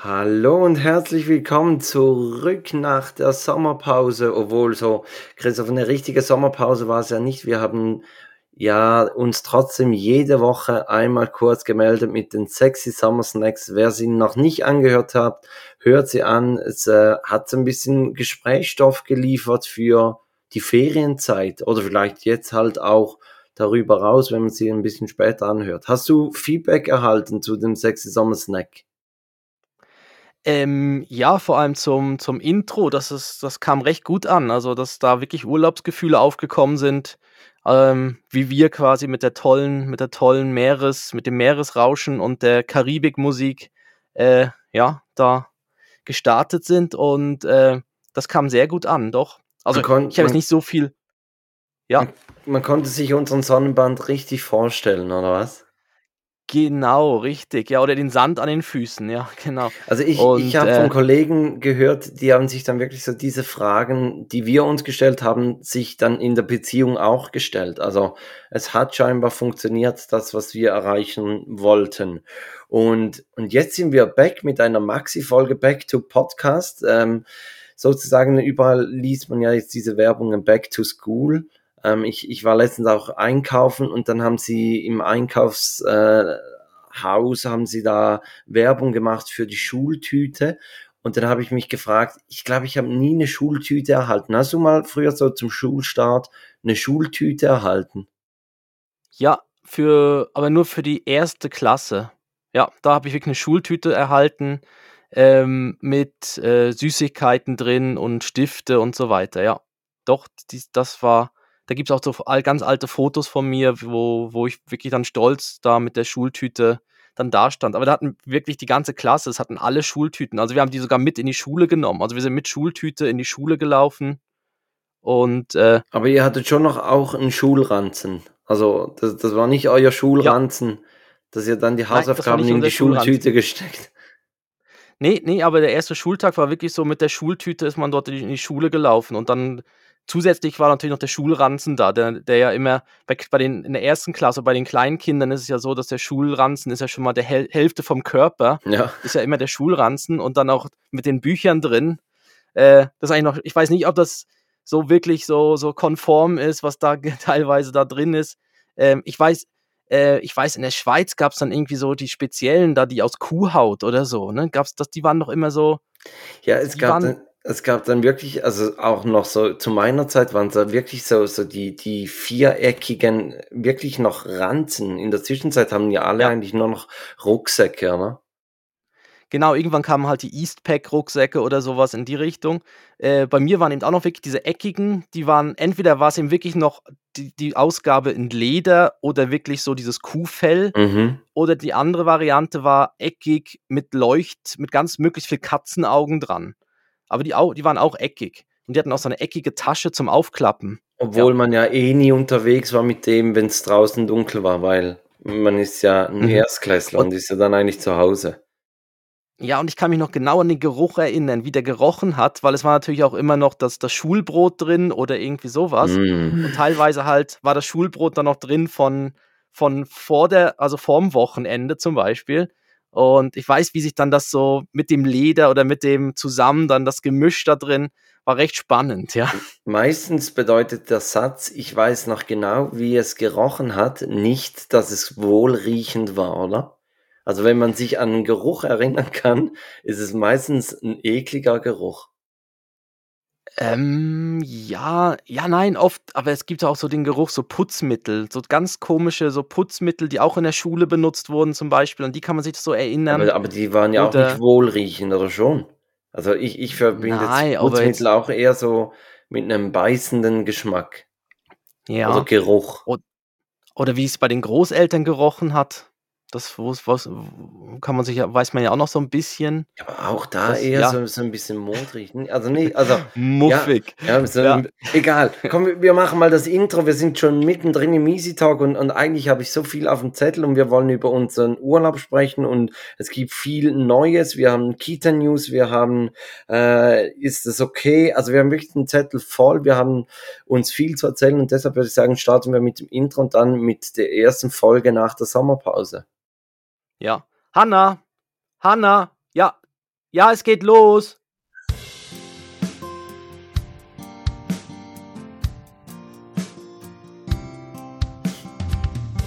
Hallo und herzlich willkommen zurück nach der Sommerpause, obwohl so, Christoph, eine richtige Sommerpause war es ja nicht. Wir haben ja uns trotzdem jede Woche einmal kurz gemeldet mit den sexy Summer Snacks. Wer sie noch nicht angehört hat, hört sie an. Es äh, hat ein bisschen Gesprächsstoff geliefert für die Ferienzeit oder vielleicht jetzt halt auch darüber raus, wenn man sie ein bisschen später anhört. Hast du Feedback erhalten zu dem sexy Summer Snack? Ähm, ja, vor allem zum zum Intro, das ist das kam recht gut an. Also, dass da wirklich Urlaubsgefühle aufgekommen sind, ähm, wie wir quasi mit der tollen mit der tollen Meeres mit dem Meeresrauschen und der Karibikmusik, äh, ja, da gestartet sind und, äh, das kam sehr gut an, doch. Also, ich habe jetzt nicht so viel ja? Man man konnte sich unseren Sonnenband richtig vorstellen, oder was? Genau, richtig. Ja, oder den Sand an den Füßen, ja, genau. Also ich, ich habe von äh, Kollegen gehört, die haben sich dann wirklich so diese Fragen, die wir uns gestellt haben, sich dann in der Beziehung auch gestellt. Also es hat scheinbar funktioniert, das, was wir erreichen wollten. Und, und jetzt sind wir back mit einer Maxi-Folge Back to Podcast. Ähm, sozusagen überall liest man ja jetzt diese Werbungen Back to School. Ähm, ich, ich war letztens auch einkaufen und dann haben sie im Einkaufshaus äh, haben sie da Werbung gemacht für die Schultüte. Und dann habe ich mich gefragt, ich glaube, ich habe nie eine Schultüte erhalten. Hast du mal früher so zum Schulstart eine Schultüte erhalten? Ja, für, aber nur für die erste Klasse. Ja, da habe ich wirklich eine Schultüte erhalten ähm, mit äh, Süßigkeiten drin und Stifte und so weiter. Ja, doch, die, das war da gibt es auch so ganz alte Fotos von mir, wo, wo ich wirklich dann stolz da mit der Schultüte dann da stand. Aber da hatten wirklich die ganze Klasse, es hatten alle Schultüten. Also wir haben die sogar mit in die Schule genommen. Also wir sind mit Schultüte in die Schule gelaufen. Und, äh, Aber ihr hattet schon noch auch einen Schulranzen. Also das, das war nicht euer Schulranzen, ja. dass ihr dann die Hausaufgaben Nein, in die Schultüte gesteckt. Nee, nee, aber der erste Schultag war wirklich so, mit der Schultüte ist man dort in die Schule gelaufen und dann zusätzlich war natürlich noch der Schulranzen da, der, der ja immer bei, bei den, in der ersten Klasse, bei den kleinen Kindern ist es ja so, dass der Schulranzen ist ja schon mal der Hel Hälfte vom Körper. Ja. Ist ja immer der Schulranzen und dann auch mit den Büchern drin. Äh, das ist eigentlich noch, ich weiß nicht, ob das so wirklich so, so konform ist, was da teilweise da drin ist. Ähm, ich weiß, äh, ich weiß, in der Schweiz gab es dann irgendwie so die speziellen da, die aus Kuhhaut oder so, ne? Gab's das, die waren doch immer so. Ja, es gab waren, es gab dann wirklich, also auch noch so zu meiner Zeit waren es da wirklich so, so die, die viereckigen, wirklich noch Ranzen. In der Zwischenzeit haben ja alle ja. eigentlich nur noch Rucksäcke, ne? Genau, irgendwann kamen halt die Eastpack-Rucksäcke oder sowas in die Richtung. Äh, bei mir waren eben auch noch wirklich diese eckigen, die waren, entweder war es eben wirklich noch die, die Ausgabe in Leder oder wirklich so dieses Kuhfell. Mhm. Oder die andere Variante war eckig mit Leucht, mit ganz möglichst viel Katzenaugen dran aber die, die waren auch eckig. Und die hatten auch so eine eckige Tasche zum Aufklappen. Obwohl ja. man ja eh nie unterwegs war mit dem, wenn es draußen dunkel war, weil man ist ja ein mhm. Erstklässler und, und ist ja dann eigentlich zu Hause. Ja, und ich kann mich noch genau an den Geruch erinnern, wie der gerochen hat, weil es war natürlich auch immer noch das, das Schulbrot drin oder irgendwie sowas. Mm. Und teilweise halt war das Schulbrot dann noch drin von, von vor der, also vorm Wochenende zum Beispiel. Und ich weiß, wie sich dann das so mit dem Leder oder mit dem zusammen dann das Gemisch da drin war recht spannend, ja. Meistens bedeutet der Satz, ich weiß noch genau, wie es gerochen hat, nicht, dass es wohlriechend war, oder? Also wenn man sich an einen Geruch erinnern kann, ist es meistens ein ekliger Geruch. Ähm, ja, ja, nein, oft, aber es gibt auch so den Geruch, so Putzmittel, so ganz komische, so Putzmittel, die auch in der Schule benutzt wurden zum Beispiel, an die kann man sich so erinnern. Aber, aber die waren ja auch nicht wohlriechend, oder schon? Also ich, ich verbinde nein, Putzmittel auch eher so mit einem beißenden Geschmack. Ja. Also Geruch. Oder, oder wie es bei den Großeltern gerochen hat. Das was, was, kann man sich ja, weiß man ja auch noch so ein bisschen. Aber auch da das, eher ja. so, so ein bisschen modrig. Also nicht, also. Muffig. Ja, ja, so, ja. Egal. Komm, wir machen mal das Intro. Wir sind schon mittendrin im Easy Talk und, und eigentlich habe ich so viel auf dem Zettel und wir wollen über unseren Urlaub sprechen und es gibt viel Neues. Wir haben Kita News, wir haben, äh, ist es okay? Also wir haben wirklich den Zettel voll. Wir haben uns viel zu erzählen und deshalb würde ich sagen, starten wir mit dem Intro und dann mit der ersten Folge nach der Sommerpause. Ja. Hanna! Hanna! Ja, Ja, es geht los.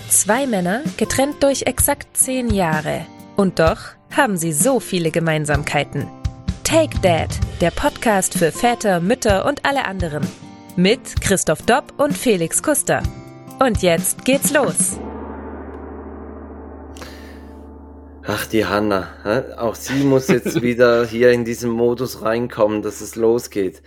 Zwei Männer, getrennt durch exakt zehn Jahre. Und doch haben sie so viele Gemeinsamkeiten. Take Dad, der Podcast für Väter, Mütter und alle anderen. Mit Christoph Dopp und Felix Kuster. Und jetzt geht's los. Ach, die Hanna. Auch sie muss jetzt wieder hier in diesen Modus reinkommen, dass es losgeht.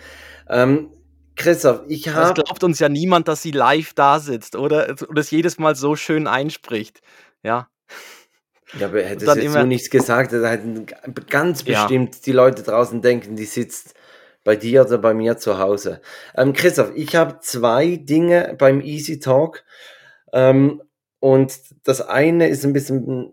Ähm, Christoph, ich habe. Es glaubt uns ja niemand, dass sie live da sitzt oder, oder es jedes Mal so schön einspricht. Ja. Ja, aber hättest du jetzt immer, so nichts gesagt, da hätten ganz bestimmt ja. die Leute draußen denken, die sitzt bei dir oder bei mir zu Hause. Ähm, Christoph, ich habe zwei Dinge beim Easy Talk. Ähm, und das eine ist ein bisschen,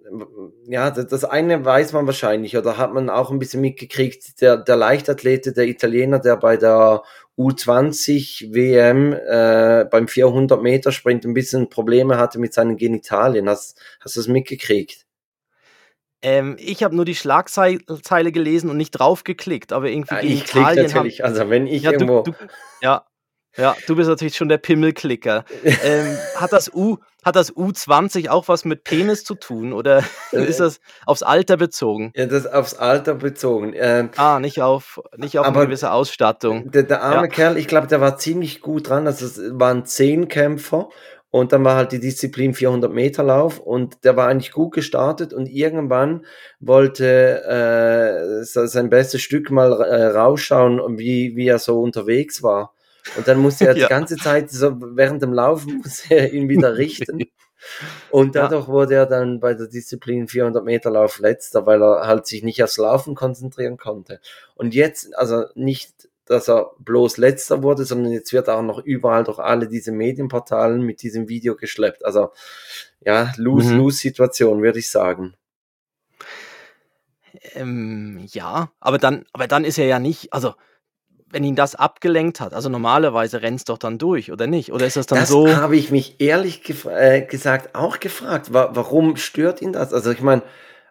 ja, das eine weiß man wahrscheinlich oder hat man auch ein bisschen mitgekriegt. Der, der Leichtathlete, der Italiener, der bei der U20 WM äh, beim 400 Meter Sprint ein bisschen Probleme hatte mit seinen Genitalien. Hast, hast du das mitgekriegt? Ähm, ich habe nur die Schlagzeile gelesen und nicht draufgeklickt, aber irgendwie ja, Ich klicke natürlich, hab... also wenn ich ja, irgendwo... Du, du, ja, ja, du bist natürlich schon der Pimmelklicker. ähm, hat, das U, hat das U20 auch was mit Penis zu tun oder ist das aufs Alter bezogen? Ja, das ist aufs Alter bezogen. Ähm, ah, nicht auf, nicht auf eine gewisse Ausstattung. Der, der arme ja. Kerl, ich glaube, der war ziemlich gut dran. Also es waren zehn Kämpfer und dann war halt die Disziplin 400 Meter Lauf und der war eigentlich gut gestartet und irgendwann wollte äh, sein bestes Stück mal äh, rausschauen, wie, wie er so unterwegs war. Und dann musste er ja. die ganze Zeit, so während dem Laufen, musste er ihn wieder richten. Und dadurch ja. wurde er dann bei der Disziplin 400 Meter Lauf letzter, weil er halt sich nicht aufs Laufen konzentrieren konnte. Und jetzt, also nicht, dass er bloß letzter wurde, sondern jetzt wird er auch noch überall durch alle diese Medienportalen mit diesem Video geschleppt. Also ja, Lose-Lose-Situation, mhm. würde ich sagen. Ähm, ja, aber dann, aber dann ist er ja nicht, also wenn ihn das abgelenkt hat, also normalerweise rennt es doch dann durch, oder nicht? Oder ist das dann das so? Das habe ich mich ehrlich äh, gesagt auch gefragt. Wa warum stört ihn das? Also ich meine,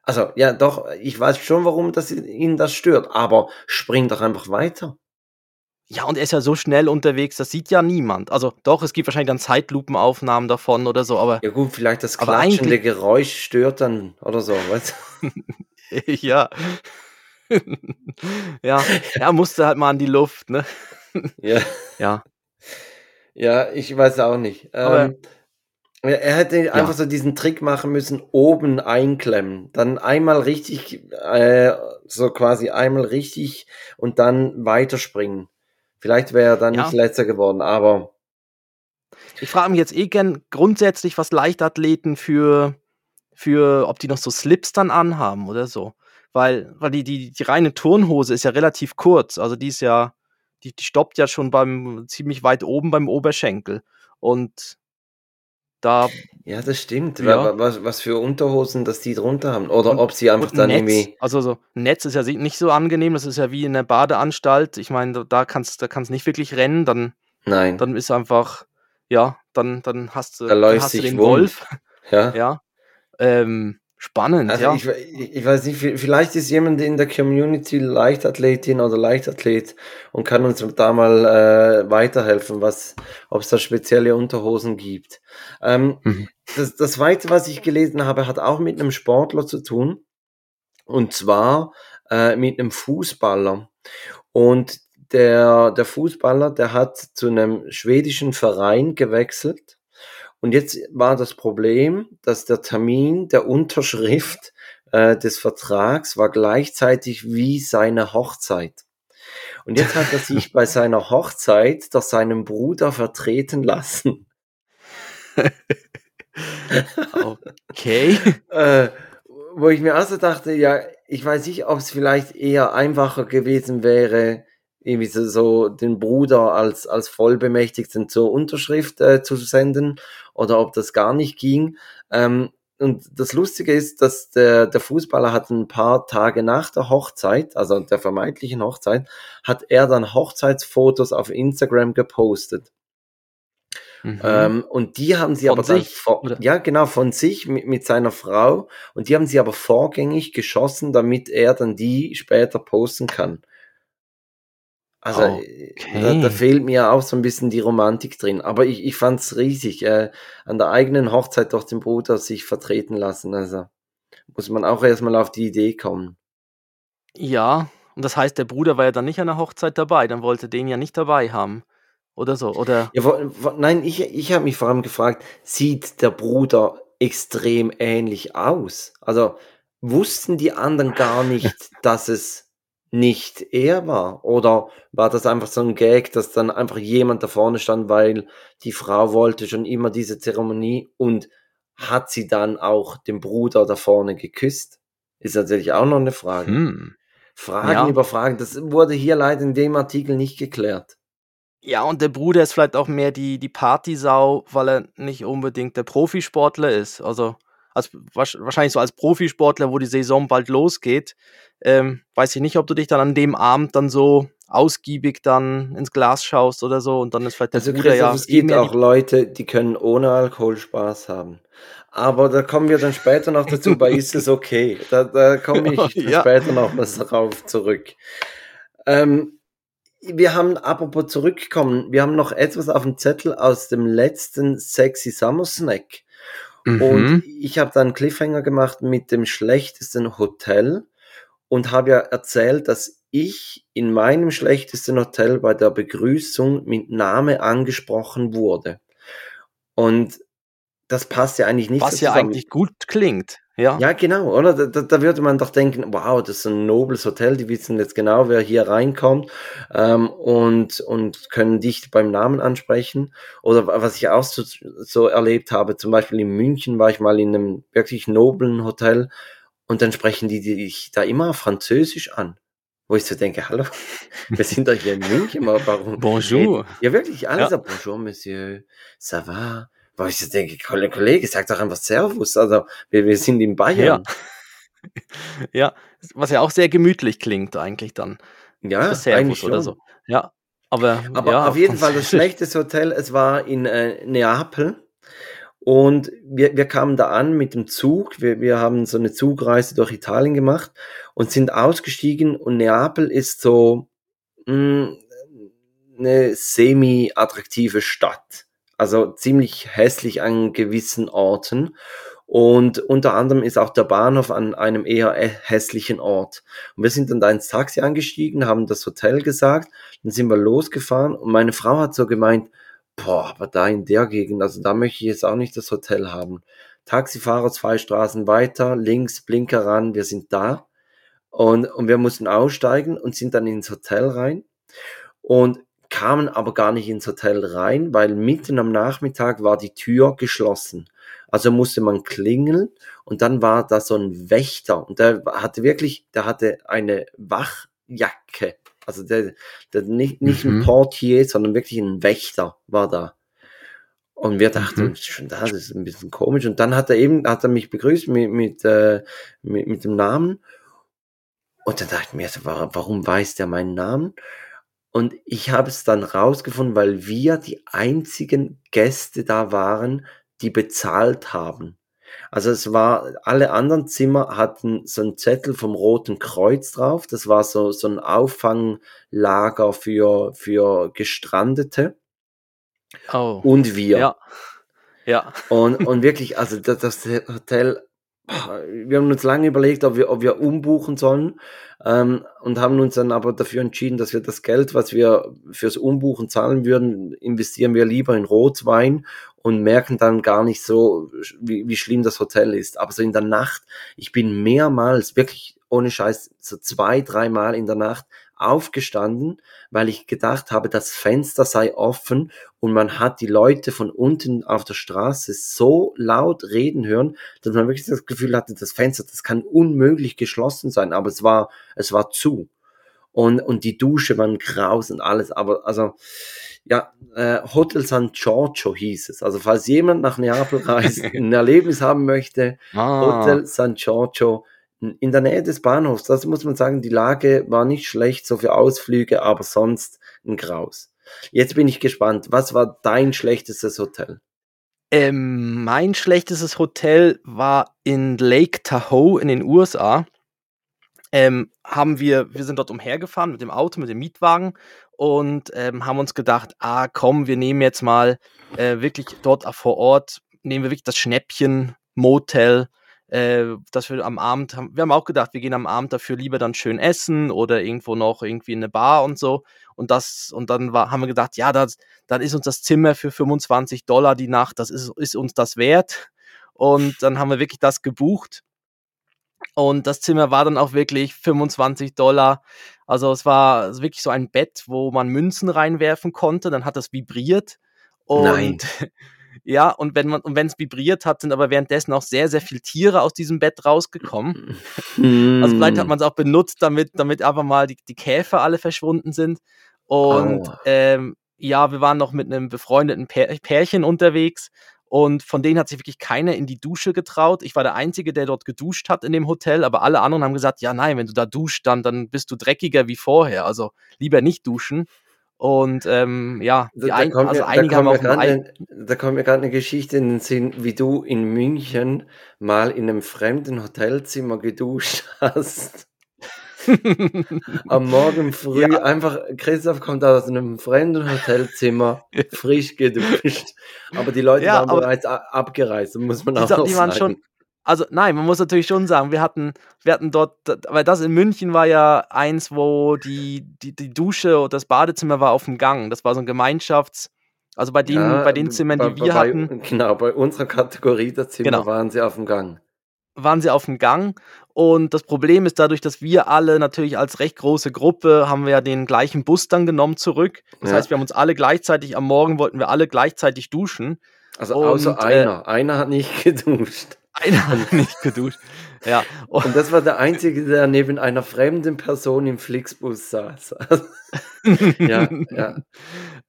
also ja doch, ich weiß schon, warum das ihn das stört, aber spring doch einfach weiter. Ja, und er ist ja so schnell unterwegs, das sieht ja niemand. Also doch, es gibt wahrscheinlich dann Zeitlupenaufnahmen davon oder so, aber. Ja gut, vielleicht das klatschende Geräusch stört dann oder so, weißt du? ja. ja, er musste halt mal an die Luft, ne? ja. Ja. Ja, ich weiß auch nicht. Ähm, er hätte ja. einfach so diesen Trick machen müssen, oben einklemmen. Dann einmal richtig, äh, so quasi einmal richtig und dann weiterspringen. Vielleicht wäre er dann ja. nicht letzter geworden, aber. Ich frage mich jetzt eh gern grundsätzlich, was Leichtathleten für, für, ob die noch so Slips dann anhaben oder so weil, weil die, die, die reine Turnhose ist ja relativ kurz. Also die ist ja, die, die stoppt ja schon beim ziemlich weit oben beim Oberschenkel. Und da. Ja, das stimmt. Ja. Was, was für Unterhosen, dass die drunter haben. Oder und, ob sie einfach dann Netz, irgendwie. Also so, Netz ist ja nicht so angenehm, das ist ja wie in der Badeanstalt. Ich meine, da kannst du da kannst nicht wirklich rennen, dann. Nein. Dann ist einfach, ja, dann, dann hast du, da dann hast du den Wolf. Ja. ja. Ähm, Spannend, also ja. Ich, ich, weiß nicht, vielleicht ist jemand in der Community Leichtathletin oder Leichtathlet und kann uns da mal äh, weiterhelfen, was, ob es da spezielle Unterhosen gibt. Ähm, mhm. das, das Zweite, was ich gelesen habe, hat auch mit einem Sportler zu tun. Und zwar äh, mit einem Fußballer. Und der, der Fußballer, der hat zu einem schwedischen Verein gewechselt und jetzt war das Problem, dass der Termin der Unterschrift äh, des Vertrags war gleichzeitig wie seine Hochzeit. Und jetzt hat er sich bei seiner Hochzeit durch seinen Bruder vertreten lassen. okay. äh, wo ich mir also dachte, ja, ich weiß nicht, ob es vielleicht eher einfacher gewesen wäre, irgendwie so, so den Bruder als, als Vollbemächtigten zur Unterschrift äh, zu senden oder ob das gar nicht ging. Ähm, und das Lustige ist, dass der, der Fußballer hat ein paar Tage nach der Hochzeit, also der vermeintlichen Hochzeit, hat er dann Hochzeitsfotos auf Instagram gepostet. Mhm. Ähm, und die haben sie von aber sich, vor, ja genau von sich mit, mit seiner Frau und die haben sie aber vorgängig geschossen, damit er dann die später posten kann. Also okay. da, da, fehlt mir auch so ein bisschen die Romantik drin. Aber ich, ich fand es riesig, äh, an der eigenen Hochzeit durch den Bruder sich vertreten lassen. Also muss man auch erstmal auf die Idee kommen. Ja, und das heißt, der Bruder war ja dann nicht an der Hochzeit dabei, dann wollte den ja nicht dabei haben. Oder so, oder? Ja, wo, wo, nein, ich, ich habe mich vor allem gefragt, sieht der Bruder extrem ähnlich aus? Also wussten die anderen gar nicht, dass es nicht er war? Oder war das einfach so ein Gag, dass dann einfach jemand da vorne stand, weil die Frau wollte schon immer diese Zeremonie und hat sie dann auch den Bruder da vorne geküsst? Ist natürlich auch noch eine Frage. Hm. Fragen ja. über Fragen. Das wurde hier leider in dem Artikel nicht geklärt. Ja, und der Bruder ist vielleicht auch mehr die, die Partysau, weil er nicht unbedingt der Profisportler ist. Also als, wahrscheinlich so als Profisportler, wo die Saison bald losgeht, ähm, weiß ich nicht, ob du dich dann an dem Abend dann so ausgiebig dann ins Glas schaust oder so und dann ist vielleicht der also Bruder ja. Es gibt auch Leute, die können ohne Alkohol Spaß haben. Aber da kommen wir dann später noch dazu, bei ist es okay. Da, da komme ich ja. später noch was darauf zurück. Ähm, wir haben, apropos zurückkommen, wir haben noch etwas auf dem Zettel aus dem letzten Sexy Summer Snack. Mhm. Und ich habe dann Cliffhanger gemacht mit dem schlechtesten Hotel und habe ja erzählt, dass ich in meinem schlechtesten Hotel bei der Begrüßung mit Name angesprochen wurde. Und das passt ja eigentlich nicht. Was so ja eigentlich gut klingt. Ja. ja, genau, oder? Da, da, würde man doch denken, wow, das ist ein nobles Hotel, die wissen jetzt genau, wer hier reinkommt ähm, und, und können dich beim Namen ansprechen. Oder was ich auch so, so erlebt habe, zum Beispiel in München war ich mal in einem wirklich noblen Hotel und dann sprechen die dich da immer Französisch an. Wo ich so denke, hallo, wir sind doch hier in München, warum? Bonjour. Ja, wirklich, alles ja. Bonjour, Monsieur, ça va? Weil ich so denke, Kollege, sag doch einfach Servus. Also, wir, wir sind in Bayern. Ja. ja, was ja auch sehr gemütlich klingt eigentlich dann. Ja, Servus oder so. Ja, aber, aber ja, auf jeden Fall das schlechteste Hotel, es war in äh, Neapel. Und wir, wir kamen da an mit dem Zug. Wir, wir haben so eine Zugreise durch Italien gemacht und sind ausgestiegen. Und Neapel ist so mh, mm, eine semi-attraktive Stadt also ziemlich hässlich an gewissen Orten. Und unter anderem ist auch der Bahnhof an einem eher hässlichen Ort. Und wir sind dann da ins Taxi angestiegen, haben das Hotel gesagt, dann sind wir losgefahren und meine Frau hat so gemeint, boah, aber da in der Gegend, also da möchte ich jetzt auch nicht das Hotel haben. Taxifahrer zwei Straßen weiter, links, Blinker ran, wir sind da. Und, und wir mussten aussteigen und sind dann ins Hotel rein. Und kamen aber gar nicht ins Hotel rein, weil mitten am Nachmittag war die Tür geschlossen. Also musste man klingeln und dann war da so ein Wächter und der hatte wirklich, der hatte eine Wachjacke. Also der, der nicht, nicht mhm. ein Portier, sondern wirklich ein Wächter war da. Und wir dachten, mhm. schon da, das ist ein bisschen komisch. Und dann hat er eben, hat er mich begrüßt mit, mit, äh, mit, mit dem Namen. Und dann dachte ich mir, warum weiß der meinen Namen? Und ich habe es dann rausgefunden, weil wir die einzigen Gäste da waren, die bezahlt haben. Also es war, alle anderen Zimmer hatten so einen Zettel vom Roten Kreuz drauf. Das war so, so ein Auffanglager für, für Gestrandete. Oh. Und wir. Ja. Ja. Und, und wirklich, also das, das Hotel wir haben uns lange überlegt, ob wir, ob wir umbuchen sollen ähm, und haben uns dann aber dafür entschieden, dass wir das Geld, was wir fürs Umbuchen zahlen würden, investieren wir lieber in Rotwein und merken dann gar nicht so, wie, wie schlimm das Hotel ist. Aber so in der Nacht, ich bin mehrmals, wirklich ohne Scheiß, so zwei, dreimal in der Nacht aufgestanden, weil ich gedacht habe, das Fenster sei offen und man hat die Leute von unten auf der Straße so laut reden hören, dass man wirklich das Gefühl hatte, das Fenster, das kann unmöglich geschlossen sein, aber es war, es war zu. Und, und die Dusche waren graus und alles, aber also, ja, äh, Hotel San Giorgio hieß es. Also falls jemand nach Neapel reist, ein Erlebnis haben möchte, ah. Hotel San Giorgio in der Nähe des Bahnhofs, das muss man sagen, die Lage war nicht schlecht, so für Ausflüge, aber sonst ein Graus. Jetzt bin ich gespannt. Was war dein schlechtestes Hotel? Ähm, mein schlechtestes Hotel war in Lake Tahoe in den USA. Ähm, haben wir, wir sind dort umhergefahren mit dem Auto, mit dem Mietwagen und ähm, haben uns gedacht, ah komm, wir nehmen jetzt mal äh, wirklich dort vor Ort, nehmen wir wirklich das Schnäppchen Motel, äh, dass wir am Abend haben, wir haben auch gedacht, wir gehen am Abend dafür lieber dann schön essen oder irgendwo noch irgendwie in eine Bar und so. Und das, und dann war, haben wir gedacht, ja, das, dann ist uns das Zimmer für 25 Dollar die Nacht, das ist, ist uns das wert. Und dann haben wir wirklich das gebucht. Und das Zimmer war dann auch wirklich 25 Dollar. Also es war wirklich so ein Bett, wo man Münzen reinwerfen konnte. Dann hat das vibriert. Und Nein. Ja, und wenn man, und wenn es vibriert hat, sind aber währenddessen auch sehr, sehr viele Tiere aus diesem Bett rausgekommen. also vielleicht hat mm. man es auch benutzt, damit, damit einfach mal die, die Käfer alle verschwunden sind. Und oh. ähm, ja, wir waren noch mit einem befreundeten Pärchen unterwegs und von denen hat sich wirklich keiner in die Dusche getraut. Ich war der Einzige, der dort geduscht hat in dem Hotel, aber alle anderen haben gesagt, ja nein, wenn du da duscht, dann, dann bist du dreckiger wie vorher. Also lieber nicht duschen. Und ähm, ja, da, ein, kommt also mir, einige haben auch ein, Da kommt mir gerade eine Geschichte in den Sinn, wie du in München mal in einem fremden Hotelzimmer geduscht hast. Am Morgen früh ja. einfach, Christoph kommt aus einem fremden Hotelzimmer, frisch geduscht. Aber die Leute ja, waren bereits abgereist, muss man auch die, die waren schon, also nein, man muss natürlich schon sagen, wir hatten, wir hatten dort, weil das in München war ja eins, wo die, die, die Dusche oder das Badezimmer war auf dem Gang. Das war so ein Gemeinschafts-, also bei den, ja, bei den Zimmern, die bei, wir bei, hatten. Genau, bei unserer Kategorie der Zimmer genau. waren sie auf dem Gang. Waren sie auf dem Gang. Und das Problem ist dadurch, dass wir alle natürlich als recht große Gruppe haben wir ja den gleichen Bus dann genommen zurück. Das ja. heißt, wir haben uns alle gleichzeitig, am Morgen wollten wir alle gleichzeitig duschen. Also außer äh, einer. Äh, einer hat nicht geduscht. Einer hat nicht geduscht. Ja. Und, und das war der Einzige, der neben einer fremden Person im Flixbus saß. ja, ja.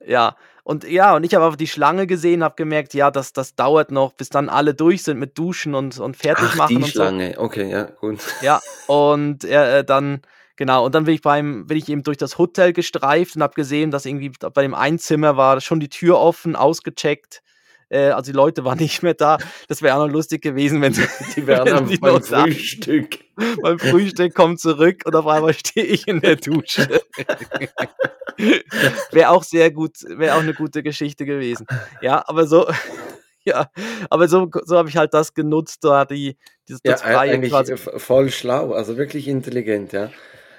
Ja. Und ja, und ich habe aber die Schlange gesehen, habe gemerkt, ja, das, das dauert noch, bis dann alle durch sind mit Duschen und, und fertig Ach, machen. Die Schlange, so. okay, ja, gut. Ja, und äh, dann, genau, und dann bin ich beim, bin ich eben durch das Hotel gestreift und habe gesehen, dass irgendwie bei dem Einzimmer war schon die Tür offen, ausgecheckt äh, also die Leute waren nicht mehr da. Das wäre auch noch lustig gewesen, wenn die wären wenn beim Frühstück. beim Frühstück kommt zurück und auf einmal stehe ich in der Dusche. wäre auch sehr gut, wäre auch eine gute Geschichte gewesen. Ja, aber so, ja, aber so, so habe ich halt das genutzt, da die, dieses ja, freie eigentlich quasi. voll schlau, also wirklich intelligent, ja.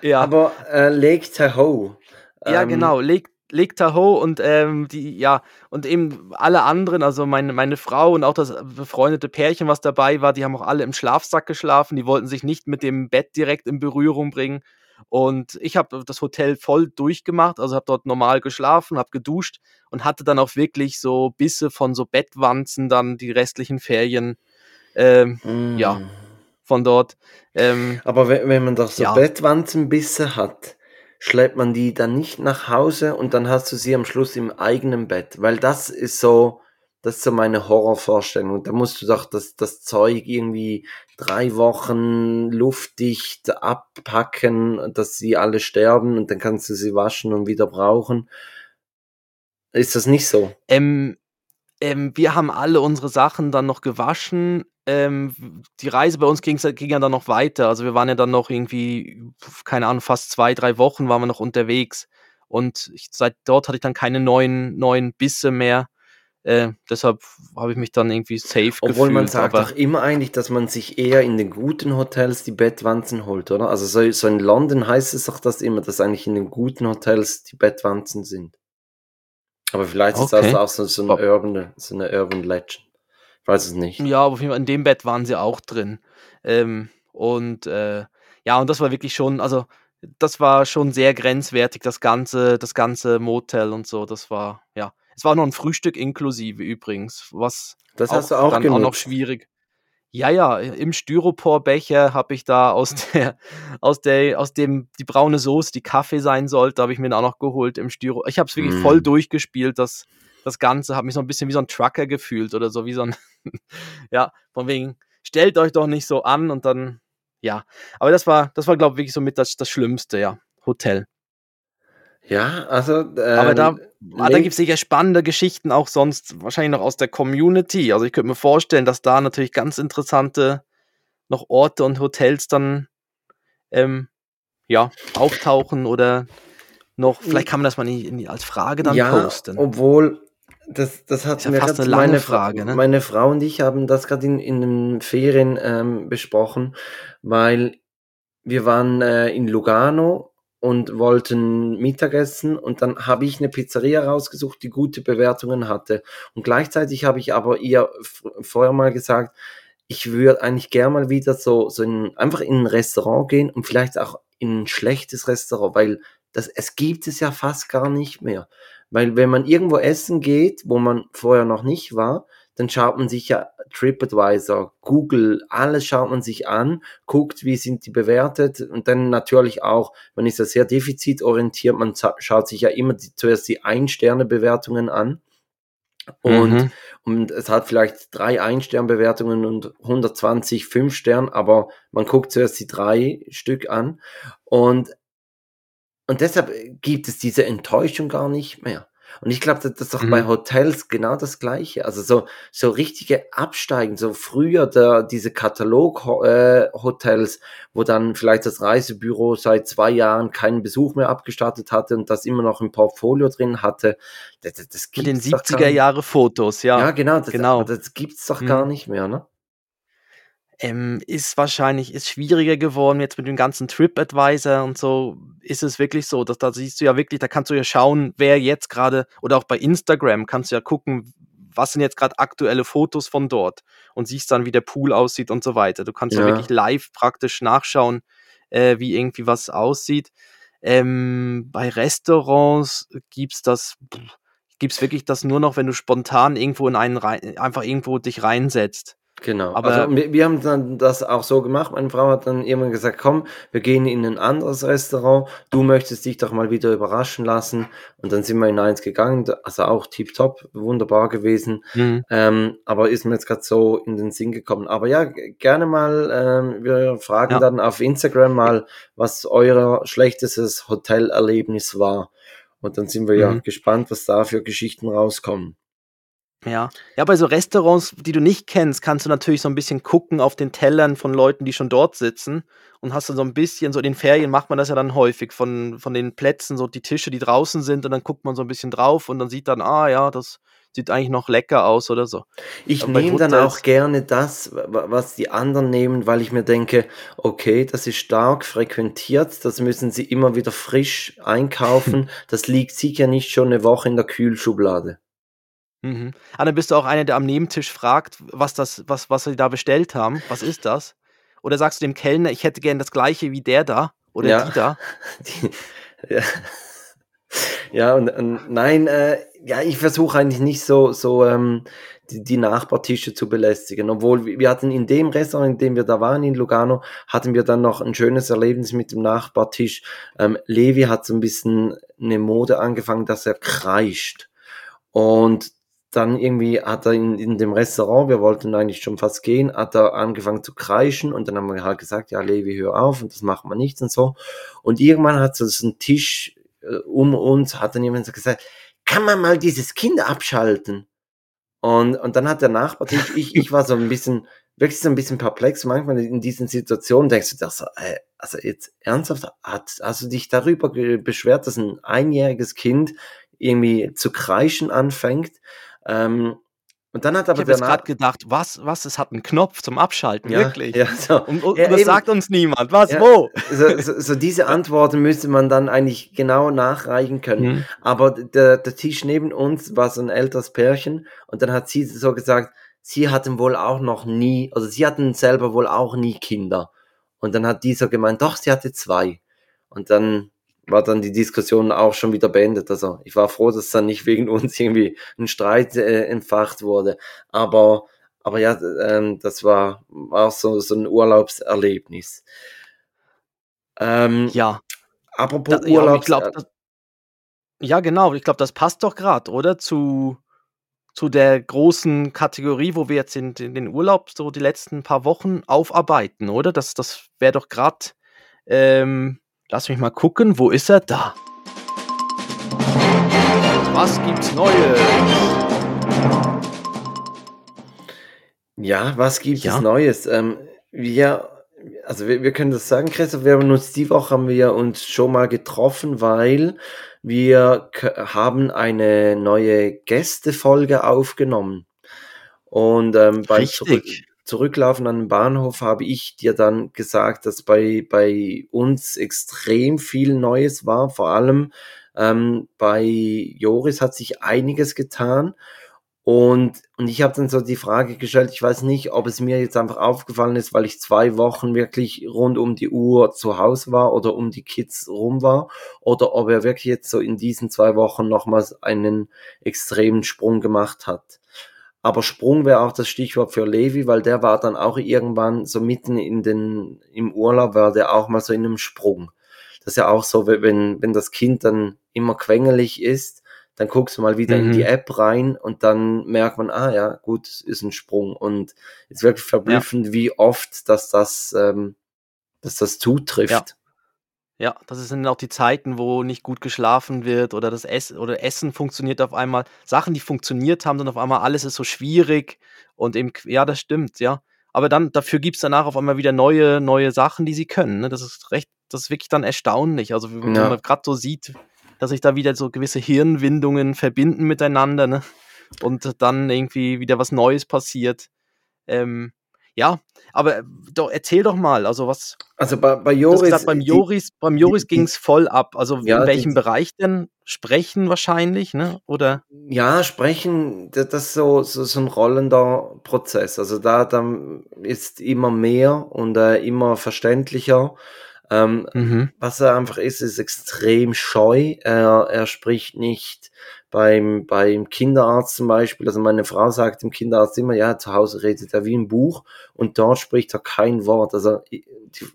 Ja. Aber äh, Lake Tahoe. Ja, ähm, genau, Lake, Lake Tahoe und ähm, die, ja, und eben alle anderen, also meine, meine Frau und auch das befreundete Pärchen, was dabei war, die haben auch alle im Schlafsack geschlafen, die wollten sich nicht mit dem Bett direkt in Berührung bringen. Und ich habe das Hotel voll durchgemacht, also habe dort normal geschlafen, habe geduscht und hatte dann auch wirklich so Bisse von so Bettwanzen dann die restlichen Ferien, ähm, mm. ja, von dort. Ähm, Aber wenn, wenn man doch so ja. Bettwanzenbisse hat, schleppt man die dann nicht nach Hause und dann hast du sie am Schluss im eigenen Bett, weil das ist so, das ist so meine Horrorvorstellung. Da musst du doch das, das Zeug irgendwie drei Wochen luftdicht abpacken, dass sie alle sterben und dann kannst du sie waschen und wieder brauchen. Ist das nicht so? Ähm, ähm, wir haben alle unsere Sachen dann noch gewaschen ähm, die Reise bei uns ging, ging ja dann noch weiter. Also wir waren ja dann noch irgendwie, keine Ahnung, fast zwei, drei Wochen waren wir noch unterwegs. Und ich, seit dort hatte ich dann keine neuen, neuen Bisse mehr. Äh, deshalb habe ich mich dann irgendwie safe Obwohl gefühlt. man sagt doch immer eigentlich, dass man sich eher in den guten Hotels die Bettwanzen holt, oder? Also so, so in London heißt es doch das immer, dass eigentlich in den guten Hotels die Bettwanzen sind. Aber vielleicht okay. ist das auch so, so, eine Urban, so eine Urban Legend. Weiß es nicht. Ja, aber auf jeden Fall in dem Bett waren sie auch drin. Ähm, und äh, ja, und das war wirklich schon, also das war schon sehr grenzwertig, das ganze, das ganze Motel und so. Das war, ja. Es war noch ein Frühstück inklusive übrigens, was das hast du auch dann genutzt. auch noch schwierig. Ja, ja, im Styroporbecher habe ich da aus der, aus der, aus dem die braune Soße, die Kaffee sein sollte, habe ich mir dann auch noch geholt im Styro. Ich habe es wirklich mm. voll durchgespielt, das, das Ganze, habe mich so ein bisschen wie so ein Trucker gefühlt oder so wie so ein, ja, von wegen, stellt euch doch nicht so an und dann, ja. Aber das war, das war, glaube ich, wirklich so mit das, das Schlimmste, ja. Hotel. Ja, also. Ähm, Aber da, ah, da gibt es sicher spannende Geschichten auch sonst, wahrscheinlich noch aus der Community. Also ich könnte mir vorstellen, dass da natürlich ganz interessante noch Orte und Hotels dann ähm, ja, auftauchen oder noch, vielleicht kann man das mal in, in, als Frage dann ja, posten. Obwohl, das, das hat ja mir fast eine lange meine, Frage, ne? meine Frau und ich haben das gerade in, in den Ferien ähm, besprochen, weil wir waren äh, in Lugano und wollten Mittagessen und dann habe ich eine Pizzeria rausgesucht, die gute Bewertungen hatte. Und gleichzeitig habe ich aber ihr vorher mal gesagt, ich würde eigentlich gerne mal wieder so, so in, einfach in ein Restaurant gehen und vielleicht auch in ein schlechtes Restaurant, weil das, es gibt es ja fast gar nicht mehr. Weil wenn man irgendwo essen geht, wo man vorher noch nicht war, dann schaut man sich ja TripAdvisor, Google, alles schaut man sich an, guckt, wie sind die bewertet und dann natürlich auch, man ist ja sehr defizitorientiert, man schaut sich ja immer die, zuerst die Ein-Sterne-Bewertungen an und, mhm. und es hat vielleicht drei Ein-Stern-Bewertungen und 120 Fünf-Stern, aber man guckt zuerst die drei Stück an und und deshalb gibt es diese Enttäuschung gar nicht mehr. Und ich glaube, das ist doch mhm. bei Hotels genau das Gleiche. Also so, so richtige Absteigen, so früher der, diese Katalog-Hotels, äh, wo dann vielleicht das Reisebüro seit zwei Jahren keinen Besuch mehr abgestattet hatte und das immer noch im Portfolio drin hatte. Das, das gibt's Mit den 70er Jahre Fotos, ja. Ja, genau. Das, genau. das gibt's doch mhm. gar nicht mehr, ne? Ähm, ist wahrscheinlich ist schwieriger geworden jetzt mit dem ganzen TripAdvisor und so. Ist es wirklich so, dass da siehst du ja wirklich, da kannst du ja schauen, wer jetzt gerade oder auch bei Instagram kannst du ja gucken, was sind jetzt gerade aktuelle Fotos von dort und siehst dann, wie der Pool aussieht und so weiter. Du kannst ja, ja wirklich live praktisch nachschauen, äh, wie irgendwie was aussieht. Ähm, bei Restaurants gibt's das, gibt's wirklich das nur noch, wenn du spontan irgendwo in einen rein, einfach irgendwo dich reinsetzt. Genau. Aber also wir, wir, haben dann das auch so gemacht. Meine Frau hat dann irgendwann gesagt, komm, wir gehen in ein anderes Restaurant. Du möchtest dich doch mal wieder überraschen lassen. Und dann sind wir in eins gegangen. Also auch tiptop, wunderbar gewesen. Mhm. Ähm, aber ist mir jetzt gerade so in den Sinn gekommen. Aber ja, gerne mal, ähm, wir fragen ja. dann auf Instagram mal, was euer schlechtestes Hotelerlebnis war. Und dann sind wir mhm. ja gespannt, was da für Geschichten rauskommen. Ja. Ja, bei so Restaurants, die du nicht kennst, kannst du natürlich so ein bisschen gucken auf den Tellern von Leuten, die schon dort sitzen und hast dann so ein bisschen, so in den Ferien macht man das ja dann häufig von, von den Plätzen, so die Tische, die draußen sind und dann guckt man so ein bisschen drauf und dann sieht dann, ah ja, das sieht eigentlich noch lecker aus oder so. Ich nehme dann auch gerne das, was die anderen nehmen, weil ich mir denke, okay, das ist stark frequentiert, das müssen sie immer wieder frisch einkaufen, das liegt sicher nicht schon eine Woche in der Kühlschublade. Mhm. Ah, dann bist du auch einer, der am Nebentisch fragt, was das, was, was sie da bestellt haben. Was ist das? Oder sagst du dem Kellner, ich hätte gern das gleiche wie der da oder ja. die da? Die, ja. ja, und, und nein, äh, ja, ich versuche eigentlich nicht so, so ähm, die, die Nachbartische zu belästigen. Obwohl wir hatten in dem Restaurant, in dem wir da waren in Lugano, hatten wir dann noch ein schönes Erlebnis mit dem Nachbartisch. Ähm, Levi hat so ein bisschen eine Mode angefangen, dass er kreischt. Und dann irgendwie hat er in, in dem Restaurant, wir wollten eigentlich schon fast gehen, hat er angefangen zu kreischen und dann haben wir halt gesagt, ja, Levi, hör auf und das machen wir nicht und so. Und irgendwann hat so ein Tisch äh, um uns, hat dann jemand gesagt, kann man mal dieses Kind abschalten? Und, und dann hat der Nachbar, ich, ich war so ein bisschen, wirklich so ein bisschen perplex. Manchmal in diesen Situationen denkst du so, äh, also jetzt ernsthaft, hat, hast du dich darüber beschwert, dass ein einjähriges Kind irgendwie zu kreischen anfängt? Ähm, und dann hat aber ich habe gerade gedacht, was, was, es hat einen Knopf zum Abschalten, ja, wirklich. Ja, so. Und, und ja, das eben, sagt uns niemand. Was, ja, wo? So, so, so, diese Antworten müsste man dann eigentlich genau nachreichen können. Mhm. Aber der, der Tisch neben uns war so ein älteres Pärchen und dann hat sie so gesagt, sie hatten wohl auch noch nie, also sie hatten selber wohl auch nie Kinder. Und dann hat dieser gemeint, doch, sie hatte zwei. Und dann war dann die Diskussion auch schon wieder beendet. Also ich war froh, dass dann nicht wegen uns irgendwie ein Streit äh, entfacht wurde. Aber, aber ja, ähm, das war, war so, so ein Urlaubserlebnis. Ähm, ja. Apropos da, Urlaubs... Ja, glaub, das, ja, genau. Ich glaube, das passt doch gerade, oder? Zu, zu der großen Kategorie, wo wir jetzt in, in, den Urlaub so die letzten paar Wochen aufarbeiten, oder? Das, das wäre doch gerade... Ähm, Lass mich mal gucken, wo ist er? Da. was gibt's Neues? Ja, was gibt ja. es Neues? Ähm, wir, also wir, wir können das sagen, Christoph, wir haben uns die Woche haben wir uns schon mal getroffen, weil wir haben eine neue Gästefolge aufgenommen. Und ähm, beim Zurück, Zurücklaufen an den Bahnhof habe ich dir dann gesagt, dass bei, bei uns extrem viel Neues war. Vor allem ähm, bei Joris hat sich einiges getan. Und, und ich habe dann so die Frage gestellt, ich weiß nicht, ob es mir jetzt einfach aufgefallen ist, weil ich zwei Wochen wirklich rund um die Uhr zu Hause war oder um die Kids rum war, oder ob er wirklich jetzt so in diesen zwei Wochen nochmals einen extremen Sprung gemacht hat. Aber Sprung wäre auch das Stichwort für Levi, weil der war dann auch irgendwann so mitten in den, im Urlaub war der auch mal so in einem Sprung. Das ist ja auch so, wenn, wenn das Kind dann immer quengelig ist, dann guckst du mal wieder mhm. in die mhm. App rein und dann merkt man, ah ja, gut, es ist ein Sprung. Und es ist wirklich verblüffend, ja. wie oft, dass das, ähm, dass das zutrifft. Ja. Ja, das sind auch die Zeiten, wo nicht gut geschlafen wird oder das Essen oder Essen funktioniert auf einmal. Sachen, die funktioniert haben, dann auf einmal alles ist so schwierig und eben, ja, das stimmt, ja. Aber dann, dafür gibt es danach auf einmal wieder neue, neue Sachen, die sie können. Ne? Das ist recht, das ist wirklich dann erstaunlich. Also, wenn ja. man gerade so sieht, dass sich da wieder so gewisse Hirnwindungen verbinden miteinander, ne? Und dann irgendwie wieder was Neues passiert. Ähm, ja, aber doch, erzähl doch mal, also was. Also bei, bei Joris. Gesagt, beim Joris, die, beim Joris ging es voll ab. Also ja, in welchem die, Bereich denn? Sprechen wahrscheinlich, ne? Oder? Ja, sprechen, das ist so, so, so ein rollender Prozess. Also da, da ist immer mehr und äh, immer verständlicher. Ähm, mhm. Was er einfach ist, ist extrem scheu. Er, er spricht nicht beim, beim Kinderarzt zum Beispiel. Also meine Frau sagt dem Kinderarzt immer, ja, zu Hause redet er wie ein Buch und dort spricht er kein Wort. Also die,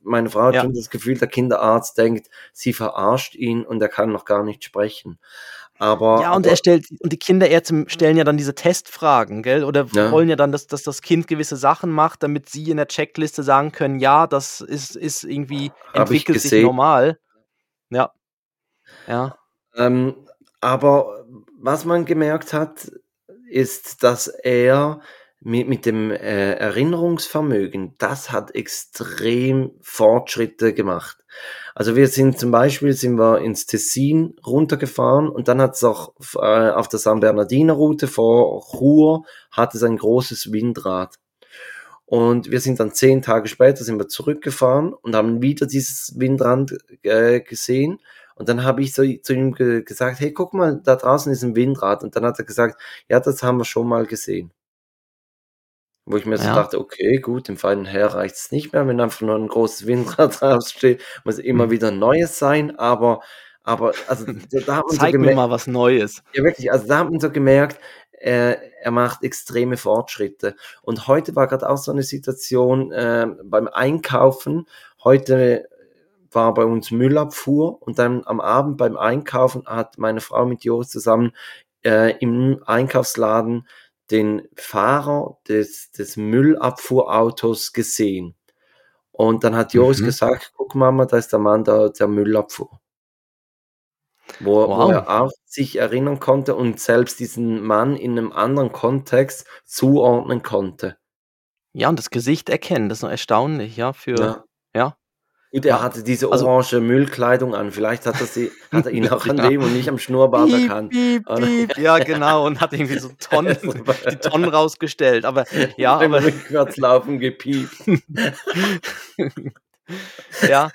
meine Frau hat ja. schon das Gefühl, der Kinderarzt denkt, sie verarscht ihn und er kann noch gar nicht sprechen. Aber, ja, und aber, er stellt, und die Kinderärzte stellen ja dann diese Testfragen, gell? Oder ja. wollen ja dann, dass, dass das Kind gewisse Sachen macht, damit sie in der Checkliste sagen können, ja, das ist, ist irgendwie, entwickelt sich normal. Ja. Ja. Ähm, aber was man gemerkt hat, ist, dass er mit, mit dem äh, Erinnerungsvermögen, das hat extrem Fortschritte gemacht. Also wir sind zum Beispiel sind wir ins Tessin runtergefahren und dann hat es auch äh, auf der San Bernardiner Route vor Chur hat es ein großes Windrad. Und wir sind dann zehn Tage später sind wir zurückgefahren und haben wieder dieses Windrad äh, gesehen. Und dann habe ich so, zu ihm ge gesagt, hey, guck mal, da draußen ist ein Windrad. Und dann hat er gesagt, ja, das haben wir schon mal gesehen. Wo ich mir so dachte, okay, gut, im feinen Herr reicht es nicht mehr, wenn einfach nur ein großes Windrad draufsteht, muss immer mhm. wieder Neues sein, aber, aber, also, da hat man Zeig so mir mal was Neues. Ja, wirklich, also da hat man so gemerkt, er, er macht extreme Fortschritte. Und heute war gerade auch so eine Situation äh, beim Einkaufen. Heute war bei uns Müllabfuhr und dann am Abend beim Einkaufen hat meine Frau mit Joris zusammen äh, im Einkaufsladen den Fahrer des, des Müllabfuhrautos gesehen. Und dann hat Joris mhm. gesagt, guck Mama, da ist der Mann der, der Müllabfuhr. Wo, wow. wo er auch sich erinnern konnte und selbst diesen Mann in einem anderen Kontext zuordnen konnte. Ja, und das Gesicht erkennen, das ist noch erstaunlich, ja, für, ja. ja. Gut, er hatte diese also orange also, Müllkleidung an. Vielleicht hat er, sie, hat er ihn auch an dem und nicht am Schnurrbart piep, erkannt. Piep, piep. Ja, genau. Und hat irgendwie so Tonnen, die Tonnen rausgestellt. Aber ja, Im aber. Rückwärts laufen gepiept. ja.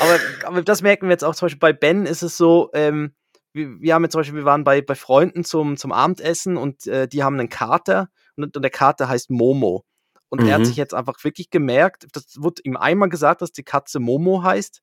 Aber, aber das merken wir jetzt auch zum Beispiel bei Ben ist es so, ähm, wir, wir haben jetzt zum Beispiel, wir waren bei, bei Freunden zum, zum Abendessen und äh, die haben einen Kater und, und der Kater heißt Momo. Und mhm. er hat mhm. sich jetzt einfach wirklich gemerkt, das wurde ihm einmal gesagt, dass die Katze Momo heißt.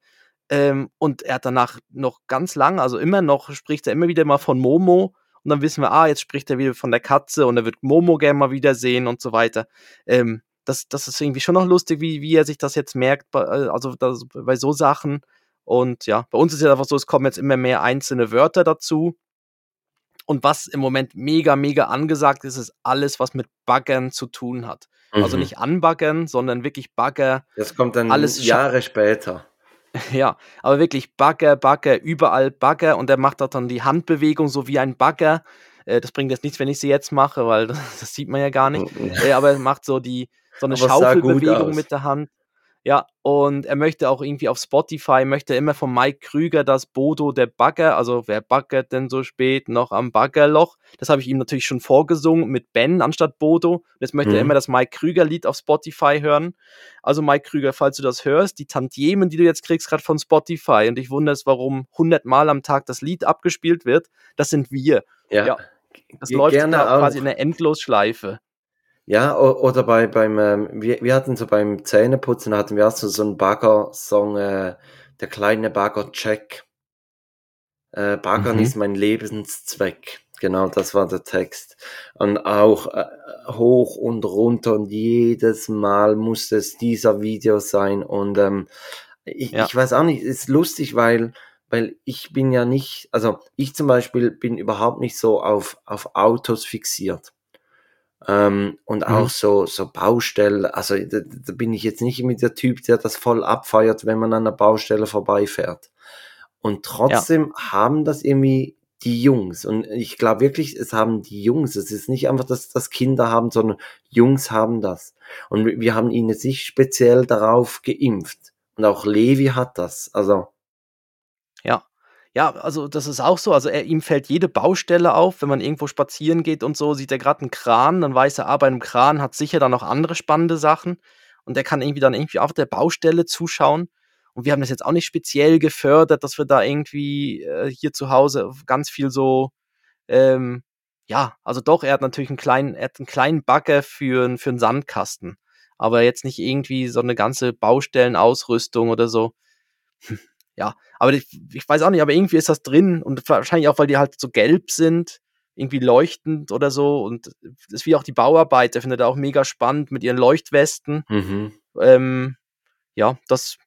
Ähm, und er hat danach noch ganz lang, also immer noch, spricht er immer wieder mal von Momo. Und dann wissen wir, ah, jetzt spricht er wieder von der Katze und er wird Momo gerne mal wiedersehen und so weiter. Ähm, das, das ist irgendwie schon noch lustig, wie, wie er sich das jetzt merkt, bei, äh, also das, bei so Sachen. Und ja, bei uns ist ja einfach so, es kommen jetzt immer mehr einzelne Wörter dazu. Und was im Moment mega, mega angesagt ist, ist alles, was mit Baggern zu tun hat. Also mhm. Also nicht anbaggern, sondern wirklich Bagger. Das kommt dann alles Jahre später. Ja, aber wirklich Bagger, Bagger, überall Bagger und er macht auch dann die Handbewegung so wie ein Bagger. Äh, das bringt jetzt nichts, wenn ich sie jetzt mache, weil das, das sieht man ja gar nicht. Äh, aber er macht so die so eine Schaufelbewegung mit der Hand. Ja, und er möchte auch irgendwie auf Spotify, möchte immer von Mike Krüger das Bodo der Bagger, also wer baggert denn so spät noch am Baggerloch? Das habe ich ihm natürlich schon vorgesungen mit Ben anstatt Bodo. Und jetzt möchte mhm. er immer das Mike Krüger Lied auf Spotify hören. Also Mike Krüger, falls du das hörst, die Tantiemen, die du jetzt kriegst, gerade von Spotify und ich wundere es, warum 100 Mal am Tag das Lied abgespielt wird, das sind wir. Ja. ja. Das Ge läuft quasi in der Endlosschleife. Ja, oder bei, beim, ähm, wir, wir hatten so beim Zähneputzen hatten wir auch so, so einen Bagger-Song, äh, der kleine Bagger-Check. Äh, Baggern mhm. ist mein Lebenszweck. Genau, das war der Text. Und auch äh, hoch und runter und jedes Mal muss es dieser Video sein. Und ähm, ich, ja. ich weiß auch nicht, ist lustig, weil, weil ich bin ja nicht, also ich zum Beispiel bin überhaupt nicht so auf, auf Autos fixiert. Ähm, und mhm. auch so, so Baustellen, also da, da, bin ich jetzt nicht mit der Typ, der das voll abfeiert, wenn man an einer Baustelle vorbeifährt. Und trotzdem ja. haben das irgendwie die Jungs. Und ich glaube wirklich, es haben die Jungs. Es ist nicht einfach, dass das Kinder haben, sondern Jungs haben das. Und wir haben ihnen sich speziell darauf geimpft. Und auch Levi hat das. Also. Ja, also das ist auch so. Also er, ihm fällt jede Baustelle auf, wenn man irgendwo spazieren geht und so, sieht er gerade einen Kran, dann weiß er, ah, bei einem Kran hat sicher dann noch andere spannende Sachen. Und er kann irgendwie dann irgendwie auf der Baustelle zuschauen. Und wir haben das jetzt auch nicht speziell gefördert, dass wir da irgendwie äh, hier zu Hause ganz viel so, ähm, ja, also doch, er hat natürlich einen kleinen, er hat einen kleinen Bagger für, für einen Sandkasten. Aber jetzt nicht irgendwie so eine ganze Baustellenausrüstung oder so. Ja, aber ich, ich weiß auch nicht, aber irgendwie ist das drin und wahrscheinlich auch, weil die halt so gelb sind, irgendwie leuchtend oder so und das ist wie auch die Bauarbeiter, findet er auch mega spannend mit ihren Leuchtwesten. Mhm. Ähm, ja, das,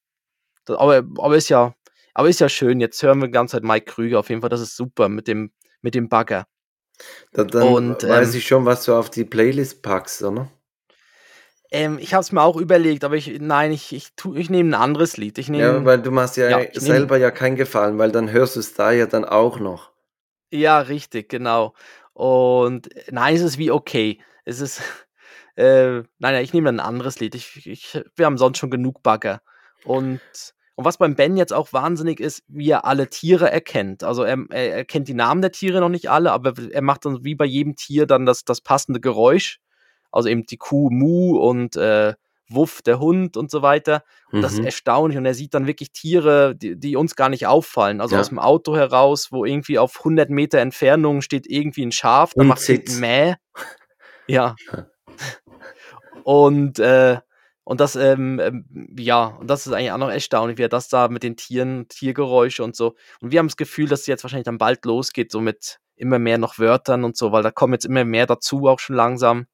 das, aber, aber ist ja, aber ist ja schön. Jetzt hören wir die ganze Zeit Mike Krüger auf jeden Fall, das ist super mit dem, mit dem Bagger. Dann, dann und, weiß ähm, ich schon, was du auf die Playlist packst, oder? Ähm, ich habe es mir auch überlegt, aber ich, nein, ich, ich, ich nehme ein anderes Lied. Ich nehm, ja, weil du machst ja, ja selber nehm, ja keinen Gefallen, weil dann hörst du es da ja dann auch noch. Ja, richtig, genau. Und nein, es ist wie okay. Es ist, äh, nein, ich nehme ein anderes Lied. Ich, ich, wir haben sonst schon genug Bagger. Und, und was beim Ben jetzt auch wahnsinnig ist, wie er alle Tiere erkennt. Also er, er, er kennt die Namen der Tiere noch nicht alle, aber er macht dann wie bei jedem Tier dann das, das passende Geräusch also eben die Kuh Mu und äh, Wuff, der Hund und so weiter. Und mhm. das ist mhm. erstaunlich. Und er sieht dann wirklich Tiere, die, die uns gar nicht auffallen. Also ja. aus dem Auto heraus, wo irgendwie auf 100 Meter Entfernung steht irgendwie ein Schaf, dann macht es Mäh. Ja. und, äh, und das, ähm, ähm, ja, und das ist eigentlich auch noch erstaunlich, wie er das da mit den Tieren, Tiergeräusche und so. Und wir haben das Gefühl, dass es jetzt wahrscheinlich dann bald losgeht, so mit immer mehr noch Wörtern und so, weil da kommen jetzt immer mehr dazu, auch schon langsam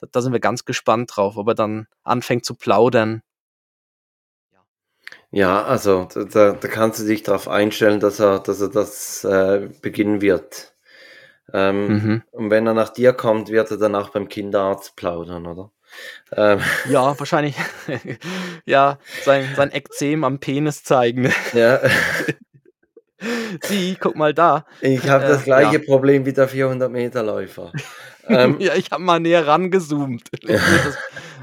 da, da sind wir ganz gespannt drauf, ob er dann anfängt zu plaudern. Ja, also da, da kannst du dich darauf einstellen, dass er, dass er das äh, beginnen wird. Ähm, mhm. Und wenn er nach dir kommt, wird er dann auch beim Kinderarzt plaudern, oder? Ähm. Ja, wahrscheinlich. ja, sein, sein Ekzem am Penis zeigen. Ja. Sieh, guck mal da. Ich habe das äh, gleiche ja. Problem wie der 400-Meter-Läufer. ähm, ja, ich habe mal näher rangezoomt. Ich würde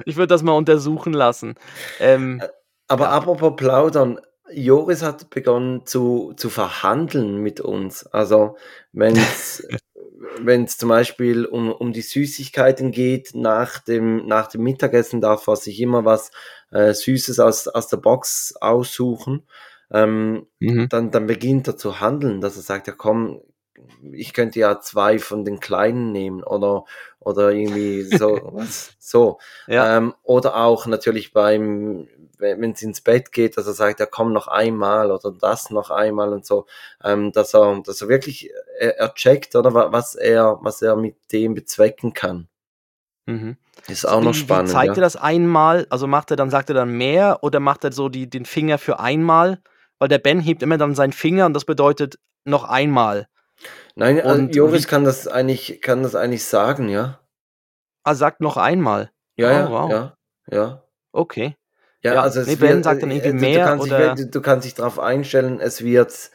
das, würd das, mal untersuchen lassen. Ähm, äh, Aber ja. apropos Plaudern, Joris hat begonnen zu, zu verhandeln mit uns. Also wenn es zum Beispiel um, um die Süßigkeiten geht, nach dem, nach dem Mittagessen darf er sich immer was äh, Süßes aus, aus der Box aussuchen ähm, mhm. dann, dann beginnt er zu handeln, dass er sagt, ja komm, ich könnte ja zwei von den Kleinen nehmen oder, oder irgendwie so, was, so. Ja. Ähm, oder auch natürlich beim, wenn es ins Bett geht, dass er sagt, ja komm noch einmal oder das noch einmal und so, ähm, dass er, dass er wirklich, er, er checkt, oder was er, was er mit dem bezwecken kann. Mhm. Ist auch noch spannend. Wie zeigt ja. er das einmal? Also macht er dann, sagt er dann mehr oder macht er so die, den Finger für einmal? Weil der Ben hebt immer dann seinen Finger und das bedeutet noch einmal. Nein, also und Joris wie, kann das eigentlich, kann das eigentlich sagen, ja. Ah, sagt noch einmal. Ja, oh, ja, wow. ja, ja. Okay. Ja, ja also nee, Ben wird, sagt dann irgendwie äh, mehr. Du kannst, oder? Dich, du kannst dich darauf einstellen, es wird.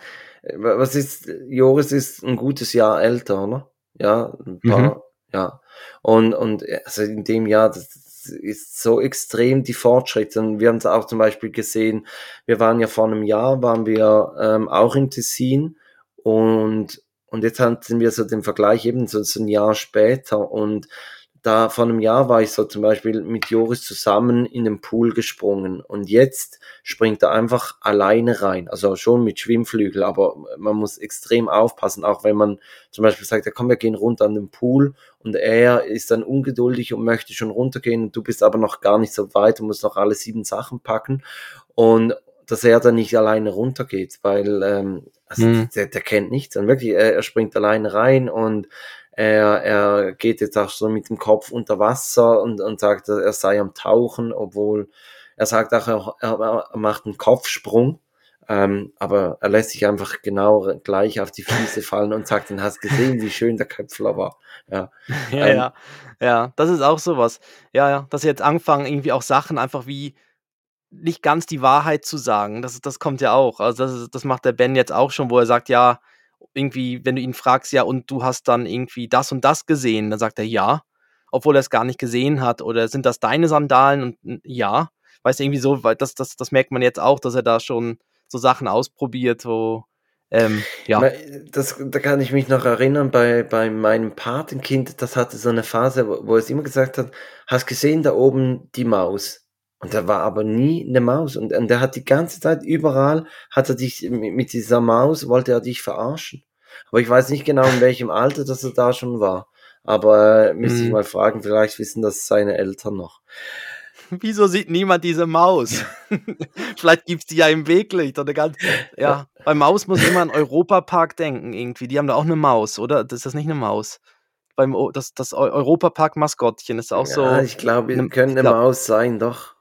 Was ist, Joris ist ein gutes Jahr älter, oder? Ja, ein paar, mhm. ja. Und, und also in dem Jahr, das ist so extrem die Fortschritte. Und wir haben es auch zum Beispiel gesehen, wir waren ja vor einem Jahr, waren wir ähm, auch im Tessin und, und jetzt hatten wir so den Vergleich eben so, so ein Jahr später und da vor einem Jahr war ich so zum Beispiel mit Joris zusammen in den Pool gesprungen und jetzt springt er einfach alleine rein. Also schon mit Schwimmflügel, aber man muss extrem aufpassen, auch wenn man zum Beispiel sagt, ja komm, wir gehen runter an den Pool und er ist dann ungeduldig und möchte schon runtergehen und du bist aber noch gar nicht so weit und musst noch alle sieben Sachen packen und dass er dann nicht alleine runtergeht, weil ähm, also mhm. der, der kennt nichts. Und wirklich, er, er springt alleine rein und er, er geht jetzt auch so mit dem Kopf unter Wasser und, und sagt, er sei am Tauchen, obwohl er sagt auch, er, er macht einen Kopfsprung. Ähm, aber er lässt sich einfach genau gleich auf die Füße fallen und sagt, dann hast gesehen, wie schön der Köpfler war. Ja, ja, ähm, ja, ja, das ist auch sowas. Ja, ja, dass sie jetzt anfangen, irgendwie auch Sachen einfach wie nicht ganz die Wahrheit zu sagen. Das, das kommt ja auch. Also das, das macht der Ben jetzt auch schon, wo er sagt, ja, irgendwie, wenn du ihn fragst, ja, und du hast dann irgendwie das und das gesehen, dann sagt er ja, obwohl er es gar nicht gesehen hat. Oder sind das deine Sandalen? Und ja, weißt du, irgendwie so, weil das, das, das merkt man jetzt auch, dass er da schon so Sachen ausprobiert, wo, ähm, ja. Das, da kann ich mich noch erinnern, bei, bei meinem Patenkind, das hatte so eine Phase, wo, wo es immer gesagt hat, hast gesehen da oben die Maus? Und da war aber nie eine Maus. Und, und der hat die ganze Zeit überall, hat er dich mit dieser Maus, wollte er dich verarschen. Aber ich weiß nicht genau, in welchem Alter das er da schon war. Aber äh, müsste ich mhm. mal fragen, vielleicht wissen das seine Eltern noch. Wieso sieht niemand diese Maus? vielleicht gibt's die ja im Weglicht oder ganz. Ja, bei Maus muss immer an Europapark denken, irgendwie. Die haben da auch eine Maus, oder? Das ist das nicht eine Maus? Beim das, das Europapark-Maskottchen ist auch ja, so. Ich glaube, es könnte eine Maus sein, doch.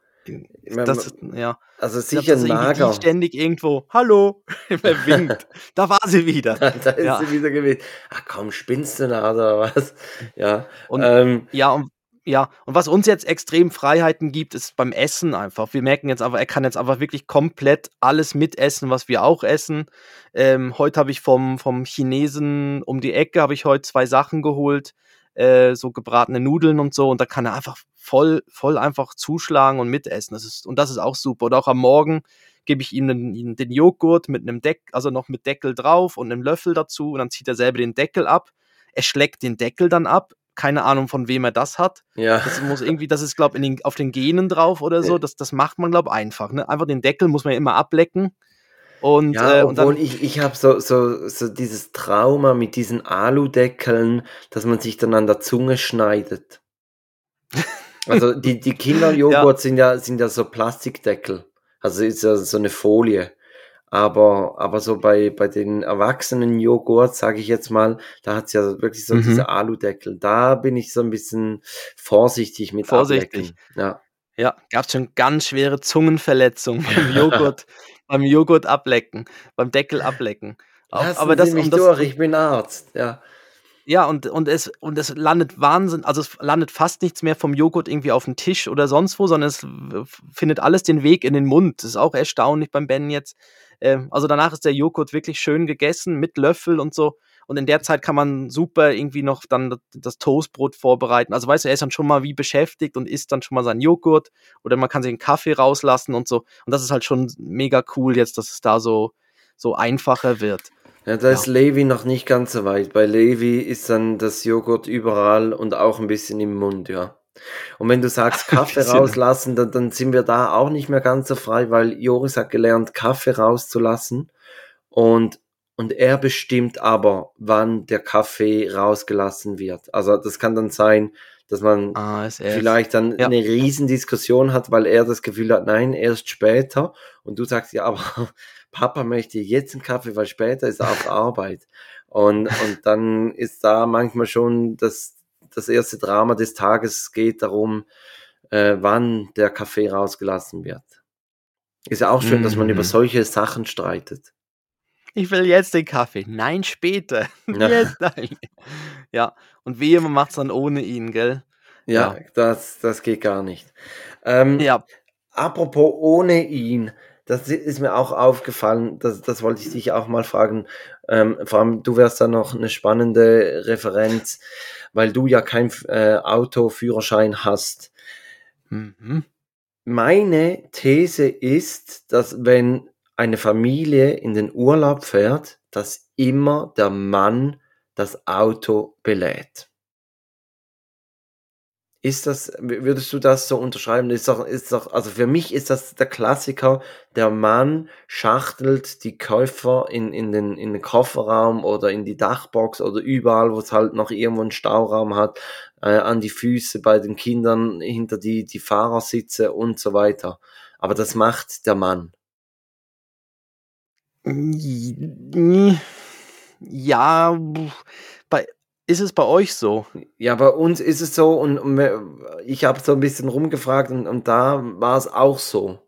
Das, ja. Also sicher glaub, nager. ständig irgendwo, hallo, immer winkt. da war sie wieder. da ist ja. sie wieder gewesen. Ach komm, spinnst du da oder was? Ja. Und, ähm, ja, und, ja, und was uns jetzt extrem Freiheiten gibt, ist beim Essen einfach. Wir merken jetzt aber, er kann jetzt einfach wirklich komplett alles mitessen, was wir auch essen. Ähm, heute habe ich vom, vom Chinesen um die Ecke, habe ich heute zwei Sachen geholt. Äh, so gebratene Nudeln und so. Und da kann er einfach voll, voll einfach zuschlagen und mitessen. Das ist, und das ist auch super. Und auch am Morgen gebe ich ihm den, den Joghurt mit einem Deck, also noch mit Deckel drauf und einem Löffel dazu. Und dann zieht er selber den Deckel ab. Er schlägt den Deckel dann ab. Keine Ahnung, von wem er das hat. Ja. Das muss irgendwie, das ist, glaube ich, auf den Genen drauf oder so. Das, das macht man, glaube ich, einfach. Ne? Einfach den Deckel muss man ja immer ablecken. Und, ja, äh, und obwohl dann, ich, ich habe so, so, so dieses Trauma mit diesen Aludeckeln, dass man sich dann an der Zunge schneidet. Also die, die Kinderjoghurt ja. sind ja sind ja so Plastikdeckel. Also ist ja so eine Folie. Aber, aber so bei, bei den erwachsenen Joghurt, sage ich jetzt mal, da hat's ja wirklich so mhm. diese Aludeckel. Da bin ich so ein bisschen vorsichtig mit Vorsichtig. Ablecken. Ja. Ja, gab schon ganz schwere Zungenverletzungen beim Joghurt, beim Joghurt ablecken, beim Deckel ablecken. Lassen aber das, Sie mich um das, durch, ich bin Arzt, ja. Ja, und, und, es, und es landet Wahnsinn, also es landet fast nichts mehr vom Joghurt irgendwie auf dem Tisch oder sonst wo, sondern es findet alles den Weg in den Mund. Das ist auch erstaunlich beim Ben jetzt. Ähm, also danach ist der Joghurt wirklich schön gegessen mit Löffel und so. Und in der Zeit kann man super irgendwie noch dann das Toastbrot vorbereiten. Also weißt du, er ist dann schon mal wie beschäftigt und isst dann schon mal seinen Joghurt oder man kann sich einen Kaffee rauslassen und so. Und das ist halt schon mega cool jetzt, dass es da so, so einfacher wird. Ja, da ist Levi noch nicht ganz so weit. Bei Levi ist dann das Joghurt überall und auch ein bisschen im Mund, ja. Und wenn du sagst Kaffee rauslassen, dann, dann sind wir da auch nicht mehr ganz so frei, weil Joris hat gelernt, Kaffee rauszulassen. Und, und er bestimmt aber, wann der Kaffee rausgelassen wird. Also das kann dann sein, dass man ah, vielleicht dann ja. eine Riesendiskussion hat, weil er das Gefühl hat, nein, erst später. Und du sagst, ja, aber Papa möchte jetzt einen Kaffee, weil später ist er auf Arbeit. Und, und dann ist da manchmal schon das, das erste Drama des Tages geht darum, äh, wann der Kaffee rausgelassen wird. Ist ja auch schön, mhm. dass man über mhm. solche Sachen streitet. Ich will jetzt den Kaffee. Nein, später. Ja. Jetzt, nein. ja, und wehe, man macht es dann ohne ihn, gell? Ja, ja, Das, das geht gar nicht. Ähm, ja. apropos ohne ihn, das ist mir auch aufgefallen, das, das wollte ich dich auch mal fragen. Ähm, vor allem, du wärst da noch eine spannende Referenz, weil du ja kein äh, Autoführerschein hast. Mhm. Meine These ist, dass wenn eine Familie in den Urlaub fährt, dass immer der Mann das Auto belädt. Ist das, würdest du das so unterschreiben? Ist doch, ist doch, also für mich ist das der Klassiker. Der Mann schachtelt die Käufer in, in, den, in den Kofferraum oder in die Dachbox oder überall, wo es halt noch irgendwo einen Stauraum hat, äh, an die Füße bei den Kindern hinter die, die Fahrersitze und so weiter. Aber das macht der Mann. Ja, bei, ist es bei euch so? Ja, bei uns ist es so und, und ich habe so ein bisschen rumgefragt und, und da war es auch so.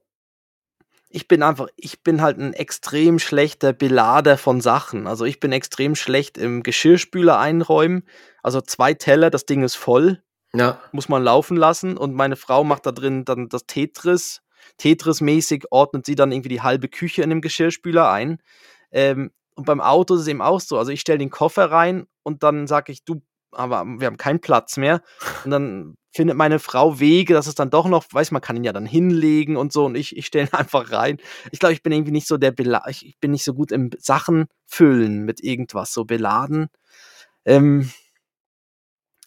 Ich bin einfach, ich bin halt ein extrem schlechter Belader von Sachen. Also ich bin extrem schlecht im Geschirrspüler einräumen. Also zwei Teller, das Ding ist voll. Ja. Muss man laufen lassen und meine Frau macht da drin dann das Tetris Tetris-mäßig ordnet sie dann irgendwie die halbe Küche in dem Geschirrspüler ein. Ähm, und beim Auto ist es eben auch so. Also ich stelle den Koffer rein und dann sage ich, du, aber wir haben keinen Platz mehr. Und dann findet meine Frau Wege, dass es dann doch noch, weiß man kann ihn ja dann hinlegen und so und ich, ich stelle ihn einfach rein. Ich glaube, ich bin irgendwie nicht so der Bela ich bin nicht so gut im Sachen füllen mit irgendwas, so beladen. Ähm,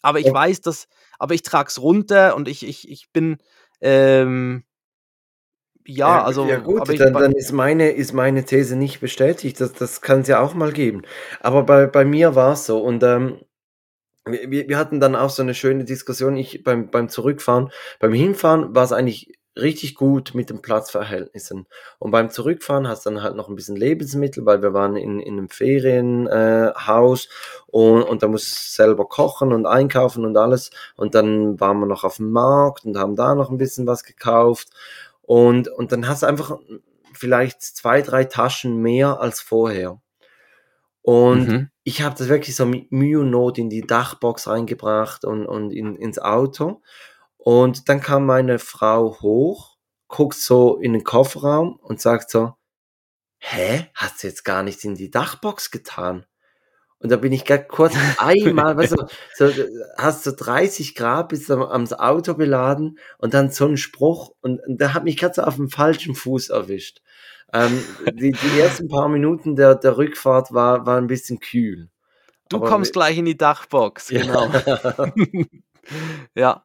aber ich weiß, dass, aber ich trage es runter und ich, ich, ich bin, ähm, ja, also. Ja, gut, dann, dann, ist, meine, ist meine These nicht bestätigt. Das, das kann es ja auch mal geben. Aber bei, bei mir war es so. Und ähm, wir, wir hatten dann auch so eine schöne Diskussion. Ich beim, beim Zurückfahren, beim Hinfahren war es eigentlich richtig gut mit den Platzverhältnissen. Und beim Zurückfahren hast du dann halt noch ein bisschen Lebensmittel, weil wir waren in, in einem Ferienhaus äh, und, und da muss selber kochen und einkaufen und alles. Und dann waren wir noch auf dem Markt und haben da noch ein bisschen was gekauft. Und, und dann hast du einfach vielleicht zwei, drei Taschen mehr als vorher. Und mhm. ich habe das wirklich so mit Mühe und Not in die Dachbox reingebracht und, und in, ins Auto. Und dann kam meine Frau hoch, guckt so in den Kofferraum und sagt so, hä, hast du jetzt gar nichts in die Dachbox getan? Und da bin ich gerade kurz einmal, weißt du, so, hast du 30 Grad, bist am, am Auto beladen und dann so ein Spruch und, und der hat mich gerade so auf dem falschen Fuß erwischt. Ähm, die, die ersten paar Minuten der, der Rückfahrt war, war ein bisschen kühl. Du Aber kommst gleich in die Dachbox, genau. Ja. ja,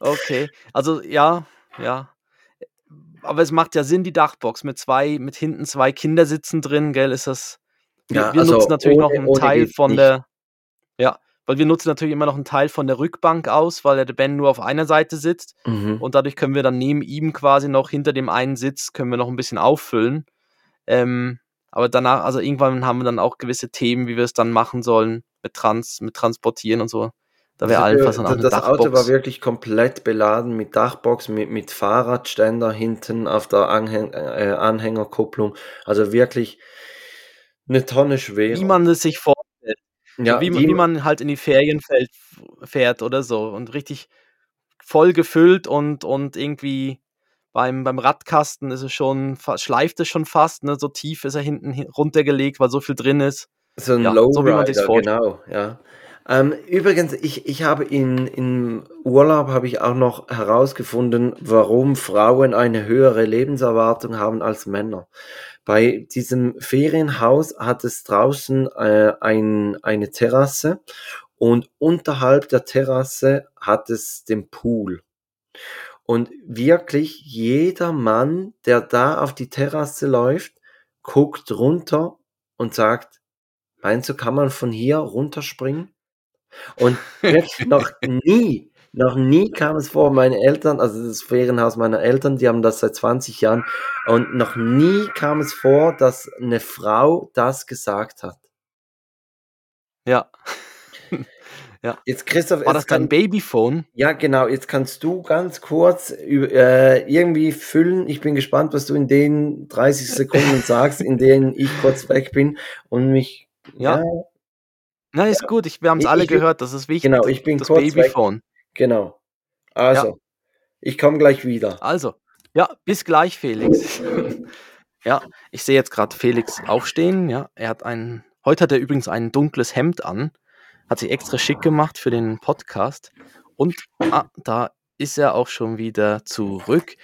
okay. Also ja, ja. Aber es macht ja Sinn, die Dachbox mit zwei, mit hinten zwei Kindersitzen drin, gell, ist das wir, ja, wir also nutzen natürlich ohne, noch einen Teil von nicht. der, ja, weil wir nutzen natürlich immer noch einen Teil von der Rückbank aus, weil der Ben nur auf einer Seite sitzt mhm. und dadurch können wir dann neben ihm quasi noch hinter dem einen Sitz können wir noch ein bisschen auffüllen. Ähm, aber danach, also irgendwann haben wir dann auch gewisse Themen, wie wir es dann machen sollen mit Trans, mit Transportieren und so. Da wäre also Alpha dann Das Dachbox. Auto war wirklich komplett beladen mit Dachbox, mit, mit Fahrradständer hinten auf der Anhäng äh, Anhängerkupplung. Also wirklich eine Tonne schwer. Wie man es sich vorstellt. Ja, wie, wie man halt in die Ferien fährt, fährt oder so und richtig voll gefüllt und, und irgendwie beim, beim Radkasten ist es schon, schleift es schon fast, ne? so tief ist er hinten runtergelegt, weil so viel drin ist. So ein ja, Lowrider, so genau, ja. Ähm, übrigens, ich, ich habe in, im Urlaub habe ich auch noch herausgefunden, warum Frauen eine höhere Lebenserwartung haben als Männer. Bei diesem Ferienhaus hat es draußen äh, ein, eine Terrasse und unterhalb der Terrasse hat es den Pool. Und wirklich jeder Mann, der da auf die Terrasse läuft, guckt runter und sagt, meinst du, kann man von hier runterspringen? Und wirklich noch nie noch nie kam es vor, meine Eltern, also das Ferienhaus meiner Eltern, die haben das seit 20 Jahren und noch nie kam es vor, dass eine Frau das gesagt hat. Ja. ja. Jetzt Christoph, war das dein Babyphone? Ja, genau. Jetzt kannst du ganz kurz äh, irgendwie füllen. Ich bin gespannt, was du in den 30 Sekunden sagst, in denen ich kurz weg bin und mich. Ja. ja Na, ist ja. gut. Ich, wir haben es alle ich, gehört. Das ist wichtig. Genau, ich bin das kurz Babyphone. Weg. Genau. Also, ja. ich komme gleich wieder. Also, Ja, bis gleich, Felix. ja, ich sehe jetzt gerade Felix aufstehen. Ja, er hat ein. Heute hat er übrigens ein dunkles Hemd an. Hat sich extra schick gemacht für den Podcast. Und ah, da ist er auch schon wieder zurück.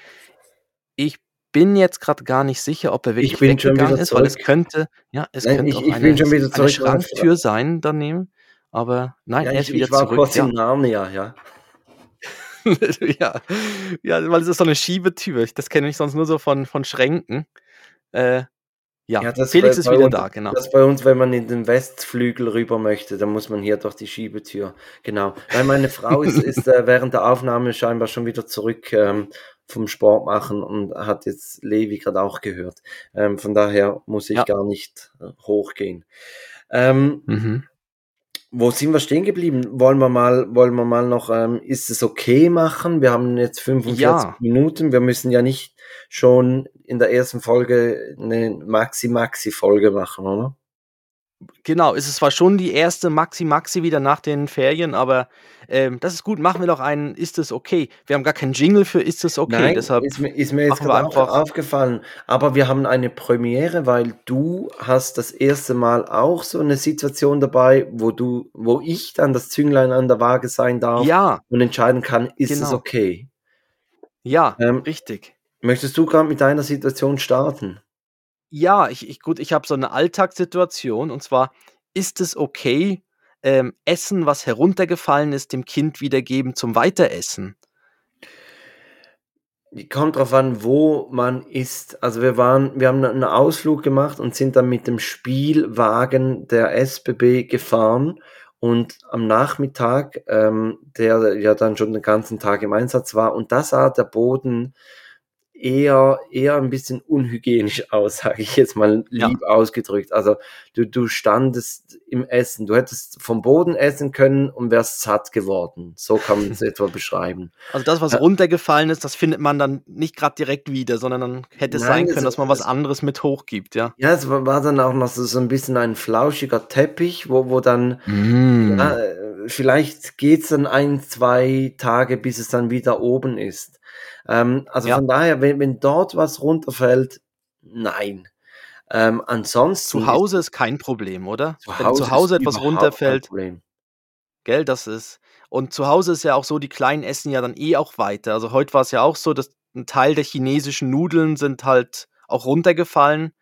Ich bin jetzt gerade gar nicht sicher, ob er wirklich weggegangen ist, weil es könnte, ja, es nein, könnte ich, auch ich eine, eine Schranktür sein daneben. Aber nein, ja, er ist ich, wieder ich war zurück. Kurz ja. in Narnia, ja. ja, ja, weil es ist so eine Schiebetür. Das kenne ich sonst nur so von, von Schränken. Äh, ja, ja Felix ist wieder uns, da, genau. Das bei uns, wenn man in den Westflügel rüber möchte, dann muss man hier durch die Schiebetür. Genau. Weil meine Frau ist, ist äh, während der Aufnahme scheinbar schon wieder zurück ähm, vom Sport machen und hat jetzt Levi gerade auch gehört. Ähm, von daher muss ich ja. gar nicht äh, hochgehen. Ähm, mhm. Wo sind wir stehen geblieben? Wollen wir mal, wollen wir mal noch, ähm, ist es okay machen? Wir haben jetzt 45 ja. Minuten. Wir müssen ja nicht schon in der ersten Folge eine Maxi-Maxi-Folge machen, oder? Genau, es ist zwar schon die erste Maxi Maxi wieder nach den Ferien, aber ähm, das ist gut. Machen wir doch einen Ist es okay? Wir haben gar keinen Jingle für Ist es okay? Nein, Deshalb ist, mir, ist mir jetzt einfach aufgefallen. Aber wir haben eine Premiere, weil du hast das erste Mal auch so eine Situation dabei, wo du, wo ich dann das Zünglein an der Waage sein darf ja. und entscheiden kann, ist genau. es okay? Ja, ähm, richtig. Möchtest du gerade mit deiner Situation starten? Ja, ich ich gut, ich habe so eine Alltagssituation und zwar, ist es okay, ähm, Essen, was heruntergefallen ist, dem Kind wiedergeben zum Weiteressen? Kommt drauf an, wo man ist. Also wir waren wir haben einen Ausflug gemacht und sind dann mit dem Spielwagen der SBB gefahren und am Nachmittag, ähm, der ja dann schon den ganzen Tag im Einsatz war und da sah der Boden eher, eher ein bisschen unhygienisch aus, sage ich jetzt mal lieb ja. ausgedrückt. Also du, du standest im Essen, du hättest vom Boden essen können und wärst satt geworden. So kann man es etwa beschreiben. Also das, was runtergefallen ist, das findet man dann nicht gerade direkt wieder, sondern dann hätte es Nein, sein können, dass man was anderes mit hochgibt, ja. Ja, es war, dann auch noch so, so ein bisschen ein flauschiger Teppich, wo, wo dann mm. ja, vielleicht geht's dann ein, zwei Tage, bis es dann wieder oben ist. Ähm, also ja. von daher, wenn, wenn dort was runterfällt, nein. Ähm, ansonsten. Zu Hause ist, kein Problem, oder? Zu wenn Hause zu Hause etwas runterfällt. Gell, das ist. Und zu Hause ist ja auch so, die Kleinen essen ja dann eh auch weiter. Also heute war es ja auch so, dass ein Teil der chinesischen Nudeln sind halt auch runtergefallen.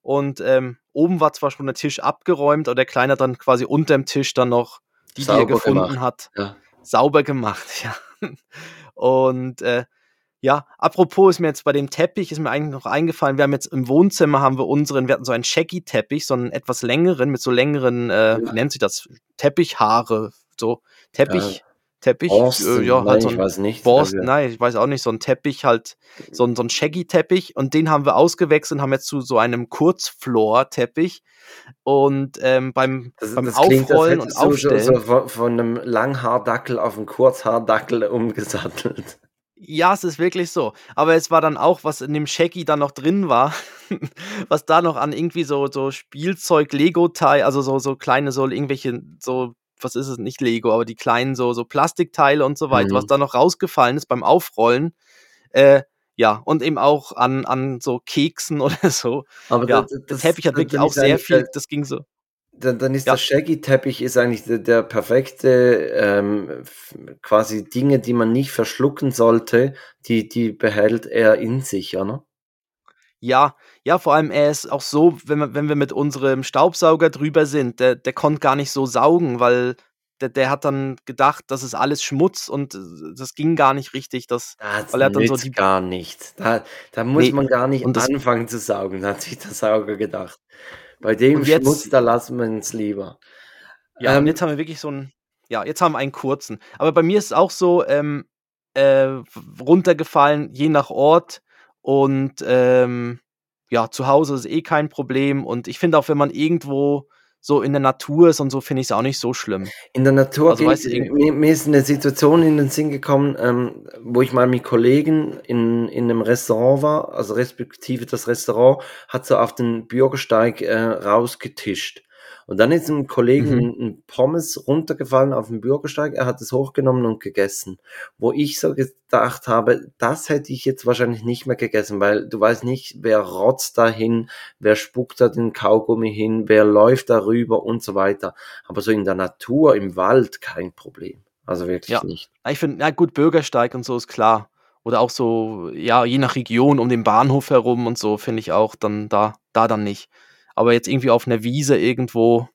Und ähm, oben war zwar schon der Tisch abgeräumt, aber der Kleine hat dann quasi unterm Tisch dann noch die, die er gefunden gemacht. hat, ja. sauber gemacht, ja. Und äh, ja, apropos ist mir jetzt bei dem Teppich, ist mir eigentlich noch eingefallen, wir haben jetzt im Wohnzimmer haben wir unseren, wir hatten so einen Shaggy-Teppich, so einen etwas längeren, mit so längeren, äh, wie nennt sich das, Teppichhaare, so Teppich, ja. Teppich, Borsten, äh, ja, halt nein, so ein ich weiß nicht. Borsten, also. nein, ich weiß auch nicht, so ein Teppich halt, so ein, so ein Shaggy-Teppich und den haben wir ausgewechselt und haben jetzt zu so einem Kurzfloor-Teppich und ähm, beim, das, beim das Aufrollen und Aufstellen. So, so von einem Langhaardackel auf einen Kurzhaardackel umgesattelt. Ja, es ist wirklich so. Aber es war dann auch, was in dem Shaggy dann noch drin war, was da noch an irgendwie so, so Spielzeug, Lego-Teil, also so, so kleine, so irgendwelche, so, was ist es, nicht Lego, aber die kleinen so, so Plastikteile und so weiter, mhm. was da noch rausgefallen ist beim Aufrollen. Äh, ja, und eben auch an, an so Keksen oder so. Aber ja, das, das Teppich hat wirklich auch sehr viel, das ging so dann, dann ist ja. der Shaggy-Teppich ist eigentlich der, der perfekte, ähm, quasi Dinge, die man nicht verschlucken sollte, die, die behält er in sich, oder? Ja, ja, vor allem er ist auch so, wenn wir, wenn wir mit unserem Staubsauger drüber sind, der, der konnte gar nicht so saugen, weil der, der hat dann gedacht, das ist alles Schmutz und äh, das ging gar nicht richtig. Das, das weil er dann so die gar nicht. Da, da muss nee, man gar nicht anfangen zu saugen, hat sich der Sauger gedacht. Bei dem jetzt, Schmutz, da lassen wir es lieber. Ja, ähm, jetzt haben wir wirklich so einen, ja, jetzt haben wir einen kurzen. Aber bei mir ist es auch so, ähm, äh, runtergefallen, je nach Ort. Und ähm, ja, zu Hause ist eh kein Problem. Und ich finde auch, wenn man irgendwo so in der Natur ist und so, finde ich es auch nicht so schlimm. In der Natur, also, weißt du, mir, mir, ist eine Situation in den Sinn gekommen, ähm, wo ich mal mit Kollegen in, in einem Restaurant war, also respektive das Restaurant hat so auf den Bürgersteig äh, rausgetischt. Und dann ist einem Kollegen mhm. ein Pommes runtergefallen auf dem Bürgersteig, er hat es hochgenommen und gegessen. Wo ich so gedacht habe, das hätte ich jetzt wahrscheinlich nicht mehr gegessen, weil du weißt nicht, wer rotzt dahin, wer spuckt da den Kaugummi hin, wer läuft darüber und so weiter. Aber so in der Natur, im Wald, kein Problem. Also wirklich ja. nicht. Ich finde, ja gut, Bürgersteig und so ist klar. Oder auch so, ja, je nach Region um den Bahnhof herum und so, finde ich auch dann da, da dann nicht. Aber jetzt irgendwie auf einer Wiese irgendwo,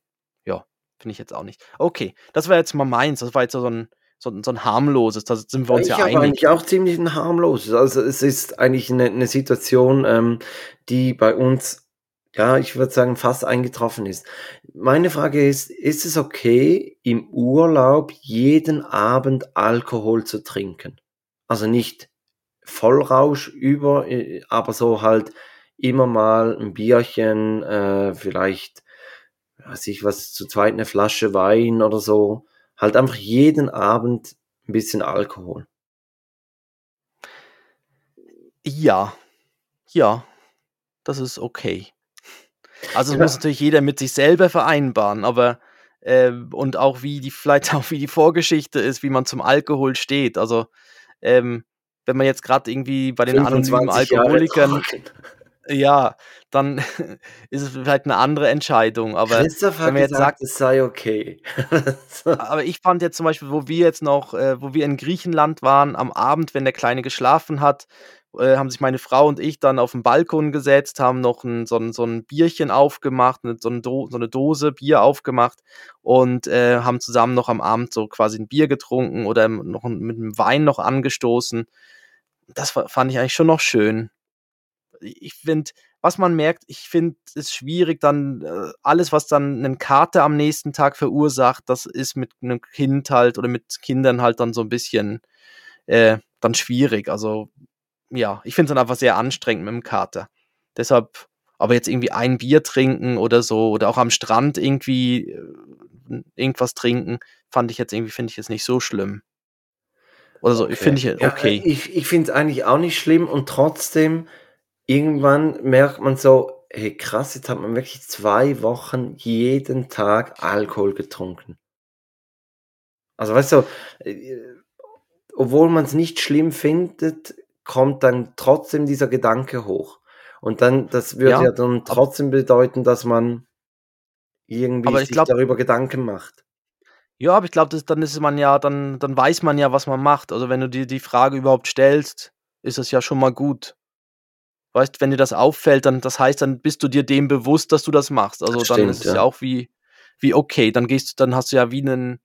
ja, finde ich jetzt auch nicht. Okay, das war jetzt mal meins. Das war jetzt so ein, so, so ein harmloses, da sind wir uns ich ja einig. eigentlich auch ziemlich ein harmloses. Also es ist eigentlich eine, eine Situation, ähm, die bei uns, ja, ich würde sagen, fast eingetroffen ist. Meine Frage ist, ist es okay, im Urlaub jeden Abend Alkohol zu trinken? Also nicht Vollrausch über, äh, aber so halt immer mal ein Bierchen, äh, vielleicht, weiß ich was, zu zweit eine Flasche Wein oder so. Halt einfach jeden Abend ein bisschen Alkohol. Ja, ja, das ist okay. Also es ja. muss natürlich jeder mit sich selber vereinbaren, aber äh, und auch wie die, vielleicht auch wie die Vorgeschichte ist, wie man zum Alkohol steht. Also ähm, wenn man jetzt gerade irgendwie bei den anonymen Alkoholikern ja, dann ist es vielleicht eine andere Entscheidung. Aber Christoph hat wenn man jetzt gesagt, sagt, es sei okay. aber ich fand jetzt zum Beispiel, wo wir jetzt noch, äh, wo wir in Griechenland waren, am Abend, wenn der Kleine geschlafen hat, äh, haben sich meine Frau und ich dann auf den Balkon gesetzt, haben noch ein, so, ein, so ein Bierchen aufgemacht, so, eine Do so eine Dose Bier aufgemacht und äh, haben zusammen noch am Abend so quasi ein Bier getrunken oder noch mit einem Wein noch angestoßen. Das fand ich eigentlich schon noch schön ich finde, was man merkt, ich finde es schwierig, dann äh, alles, was dann einen Kater am nächsten Tag verursacht, das ist mit einem Kind halt oder mit Kindern halt dann so ein bisschen äh, dann schwierig. Also ja, ich finde es dann einfach sehr anstrengend mit dem Kater. Deshalb, aber jetzt irgendwie ein Bier trinken oder so oder auch am Strand irgendwie äh, irgendwas trinken, fand ich jetzt irgendwie, finde ich jetzt nicht so schlimm. Oder so, okay. finde ich okay. Ja, ich ich finde es eigentlich auch nicht schlimm und trotzdem irgendwann merkt man so, hey krass, jetzt hat man wirklich zwei Wochen jeden Tag Alkohol getrunken. Also weißt du, äh, obwohl man es nicht schlimm findet, kommt dann trotzdem dieser Gedanke hoch. Und dann, das würde ja, ja dann trotzdem bedeuten, dass man irgendwie sich glaub, darüber Gedanken macht. Ja, aber ich glaube, dann ist man ja, dann, dann weiß man ja, was man macht. Also wenn du dir die Frage überhaupt stellst, ist es ja schon mal gut. Weißt, wenn dir das auffällt, dann das heißt, dann bist du dir dem bewusst, dass du das machst. Also das dann ist es ja. auch wie, wie okay, dann gehst du, dann hast du ja wie einen,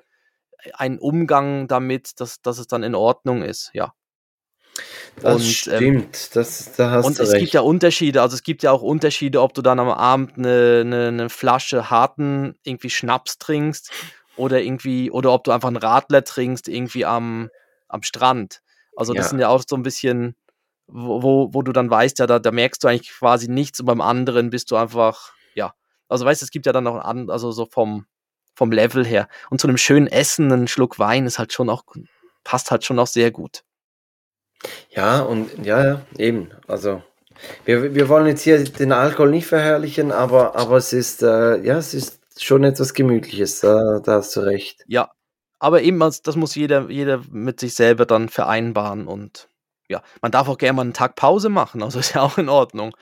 einen Umgang damit, dass, dass es dann in Ordnung ist, ja. Das und, ähm, stimmt, ähm, das, da hast und du es recht. gibt ja Unterschiede, also es gibt ja auch Unterschiede, ob du dann am Abend eine, eine, eine Flasche harten irgendwie Schnaps trinkst oder irgendwie, oder ob du einfach einen Radler trinkst, irgendwie am, am Strand. Also das ja. sind ja auch so ein bisschen, wo, wo du dann weißt, ja, da, da merkst du eigentlich quasi nichts und beim anderen bist du einfach, ja. Also weißt du, es gibt ja dann noch an, also so vom, vom Level her. Und zu einem schönen Essen, ein Schluck Wein ist halt schon auch, passt halt schon auch sehr gut. Ja, und ja, ja, eben. Also wir, wir wollen jetzt hier den Alkohol nicht verherrlichen, aber, aber es ist, äh, ja, es ist schon etwas Gemütliches, da, da hast du recht. Ja, aber eben, das muss jeder, jeder mit sich selber dann vereinbaren und ja, man darf auch gerne mal einen Tag Pause machen, also ist ja auch in Ordnung.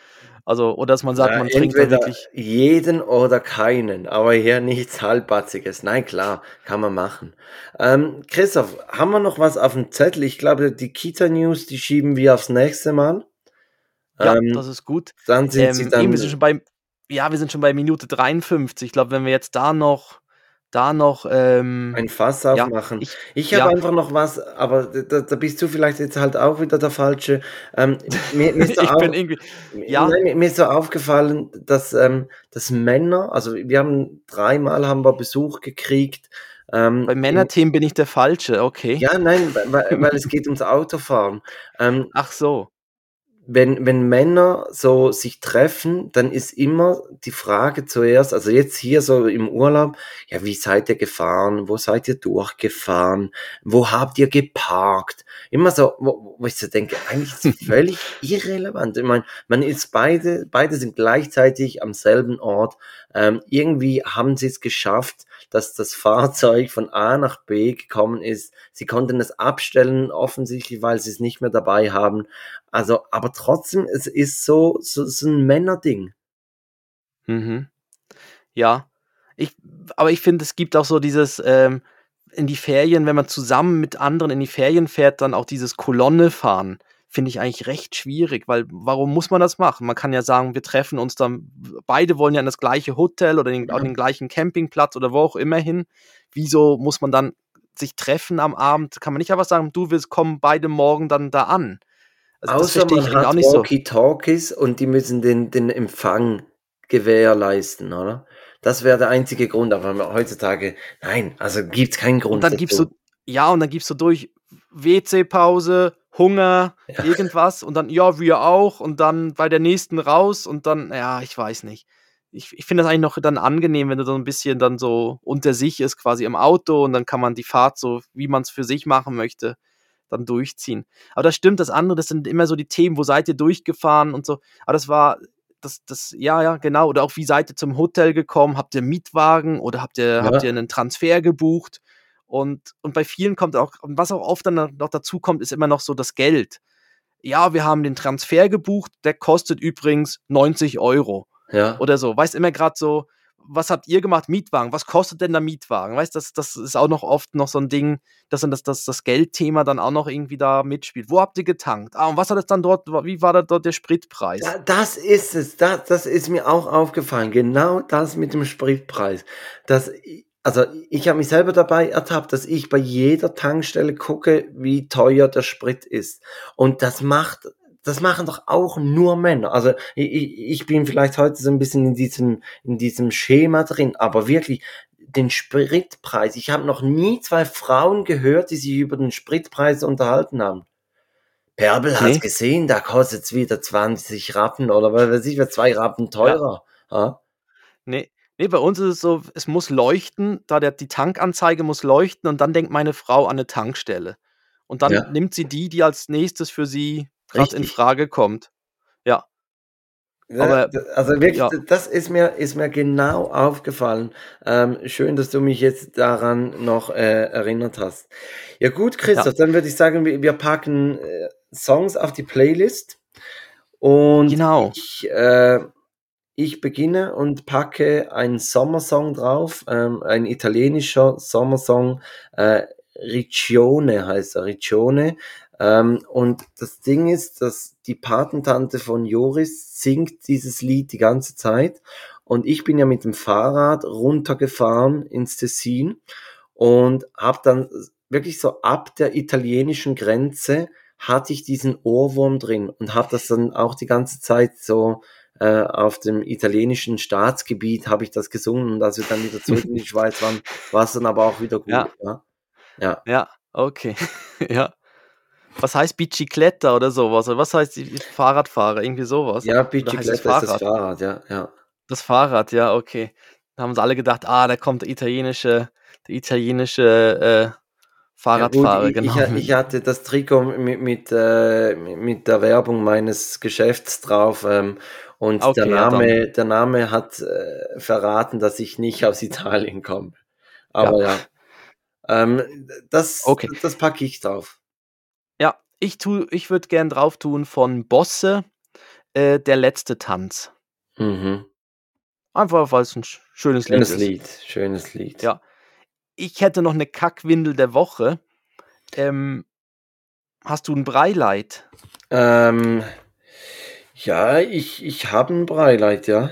Also, oder dass man sagt, ja, man trinkt da wirklich. Jeden oder keinen, aber hier nichts Halbbatziges. Nein, klar, kann man machen. Ähm, Christoph, haben wir noch was auf dem Zettel? Ich glaube, die Kita-News, die schieben wir aufs nächste Mal. Ja, ähm, das ist gut. Dann sind ähm, sie dann. wir sind schon bei, ja, wir sind schon bei Minute 53. Ich glaube, wenn wir jetzt da noch da noch ähm, ein Fass aufmachen. Ja, ich ich habe ja. einfach noch was, aber da, da, bist du vielleicht jetzt halt auch wieder der falsche. Ähm, mir, mir ist bin irgendwie, ja. Nein, mir ist so aufgefallen, dass, ähm, dass Männer, also wir haben dreimal haben wir Besuch gekriegt. Ähm, Bei Männerthemen bin ich der Falsche, okay. Ja, nein, weil, weil es geht ums Autofahren. Ähm, Ach so wenn, wenn Männer so sich treffen, dann ist immer die Frage zuerst, also jetzt hier so im Urlaub, ja, wie seid ihr gefahren? Wo seid ihr durchgefahren? Wo habt ihr geparkt? Immer so, wo, wo ich so denke, eigentlich ist es völlig irrelevant. Ich meine, man ist beide, beide sind gleichzeitig am selben Ort. Ähm, irgendwie haben sie es geschafft, dass das Fahrzeug von A nach B gekommen ist. Sie konnten es abstellen, offensichtlich, weil sie es nicht mehr dabei haben. Also, aber trotzdem, es ist so, so, so ein Männerding. Mhm. Ja. Ich, aber ich finde, es gibt auch so dieses, ähm, in die Ferien, wenn man zusammen mit anderen in die Ferien fährt, dann auch dieses Kolonne fahren, finde ich eigentlich recht schwierig, weil warum muss man das machen? Man kann ja sagen, wir treffen uns dann, beide wollen ja in das gleiche Hotel oder den, ja. den gleichen Campingplatz oder wo auch immer hin. Wieso muss man dann sich treffen am Abend? Kann man nicht einfach sagen, du willst kommen beide morgen dann da an? Also Außer man hat Walkie-Talkies so. und die müssen den, den Empfang gewährleisten, oder? Das wäre der einzige Grund, aber heutzutage, nein, also gibt es keinen Grund. Und dann gibst du, ja, und dann gibst du durch WC-Pause, Hunger, ja. irgendwas und dann, ja, wir auch und dann bei der nächsten raus und dann, ja, ich weiß nicht. Ich, ich finde das eigentlich noch dann angenehm, wenn du so ein bisschen dann so unter sich ist, quasi im Auto und dann kann man die Fahrt so, wie man es für sich machen möchte, dann durchziehen. Aber das stimmt, das andere, das sind immer so die Themen, wo seid ihr durchgefahren und so. Aber das war das, das, ja, ja, genau. Oder auch wie seid ihr zum Hotel gekommen? Habt ihr Mietwagen oder habt ihr, ja. habt ihr einen Transfer gebucht? Und, und bei vielen kommt auch, was auch oft dann noch dazu kommt, ist immer noch so das Geld. Ja, wir haben den Transfer gebucht, der kostet übrigens 90 Euro. Ja. Oder so. Weißt immer gerade so, was habt ihr gemacht? Mietwagen. Was kostet denn der Mietwagen? Weißt du, das, das ist auch noch oft noch so ein Ding, dass dann das, das, das Geldthema dann auch noch irgendwie da mitspielt. Wo habt ihr getankt? Ah, und was hat es dann dort, wie war da dort der Spritpreis? Ja, das ist es. Das, das ist mir auch aufgefallen. Genau das mit dem Spritpreis. Das, also ich habe mich selber dabei ertappt, dass ich bei jeder Tankstelle gucke, wie teuer der Sprit ist. Und das macht das machen doch auch nur Männer. Also ich, ich bin vielleicht heute so ein bisschen in diesem, in diesem Schema drin, aber wirklich den Spritpreis. Ich habe noch nie zwei Frauen gehört, die sich über den Spritpreis unterhalten haben. Perbel okay. hat gesehen, da kostet es wieder 20 Rappen oder was weiß ich, zwei Rappen teurer. Ja. Ja? Nee, Nee, bei uns ist es so, es muss leuchten, da der, die Tankanzeige muss leuchten und dann denkt meine Frau an eine Tankstelle. Und dann ja. nimmt sie die, die als nächstes für sie gerade in Frage kommt. Ja. Aber, also wirklich, ja. das ist mir, ist mir genau aufgefallen. Ähm, schön, dass du mich jetzt daran noch äh, erinnert hast. Ja gut, Christoph, ja. dann würde ich sagen, wir, wir packen äh, Songs auf die Playlist. Und genau. ich, äh, ich beginne und packe einen Sommersong drauf, ähm, ein italienischer Sommersong, äh, Riccione heißt er, Riccione. Ähm, und das Ding ist, dass die Patentante von Joris singt dieses Lied die ganze Zeit. Und ich bin ja mit dem Fahrrad runtergefahren ins Tessin und habe dann wirklich so ab der italienischen Grenze hatte ich diesen Ohrwurm drin und habe das dann auch die ganze Zeit so äh, auf dem italienischen Staatsgebiet habe ich das gesungen und als wir dann wieder zurück in die Schweiz waren, war es dann aber auch wieder gut. Ja, ja, ja. ja okay, ja. Was heißt Bicicletta oder sowas? Oder was heißt Fahrradfahrer? Irgendwie sowas? Ja, Bicicletta ist das Fahrrad, ja, ja. Das Fahrrad, ja, okay. Da haben sie alle gedacht, ah, da kommt der italienische, der italienische äh, Fahrradfahrer, ja, gut, ich, genau. Ich, ich, hatte das Trikot mit, mit, äh, mit der Werbung meines Geschäfts drauf ähm, und okay, der, Name, ja, der Name hat äh, verraten, dass ich nicht aus Italien komme. Aber ja. ja. Ähm, das, okay. das packe ich drauf. Ja, ich, tu, ich würde gern drauf tun von Bosse, äh, der letzte Tanz. Mhm. Einfach, weil es ein schönes, schönes Lied ist. Lied. Schönes Lied. Ja. Ich hätte noch eine Kackwindel der Woche. Ähm, hast du ein Breileid? Ähm, ja, ich, ich habe ein Breileid, ja.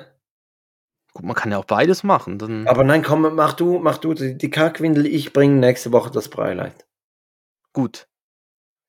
Gut, man kann ja auch beides machen. Dann Aber nein, komm, mach du, mach du die Kackwindel, ich bringe nächste Woche das Breileid. Gut.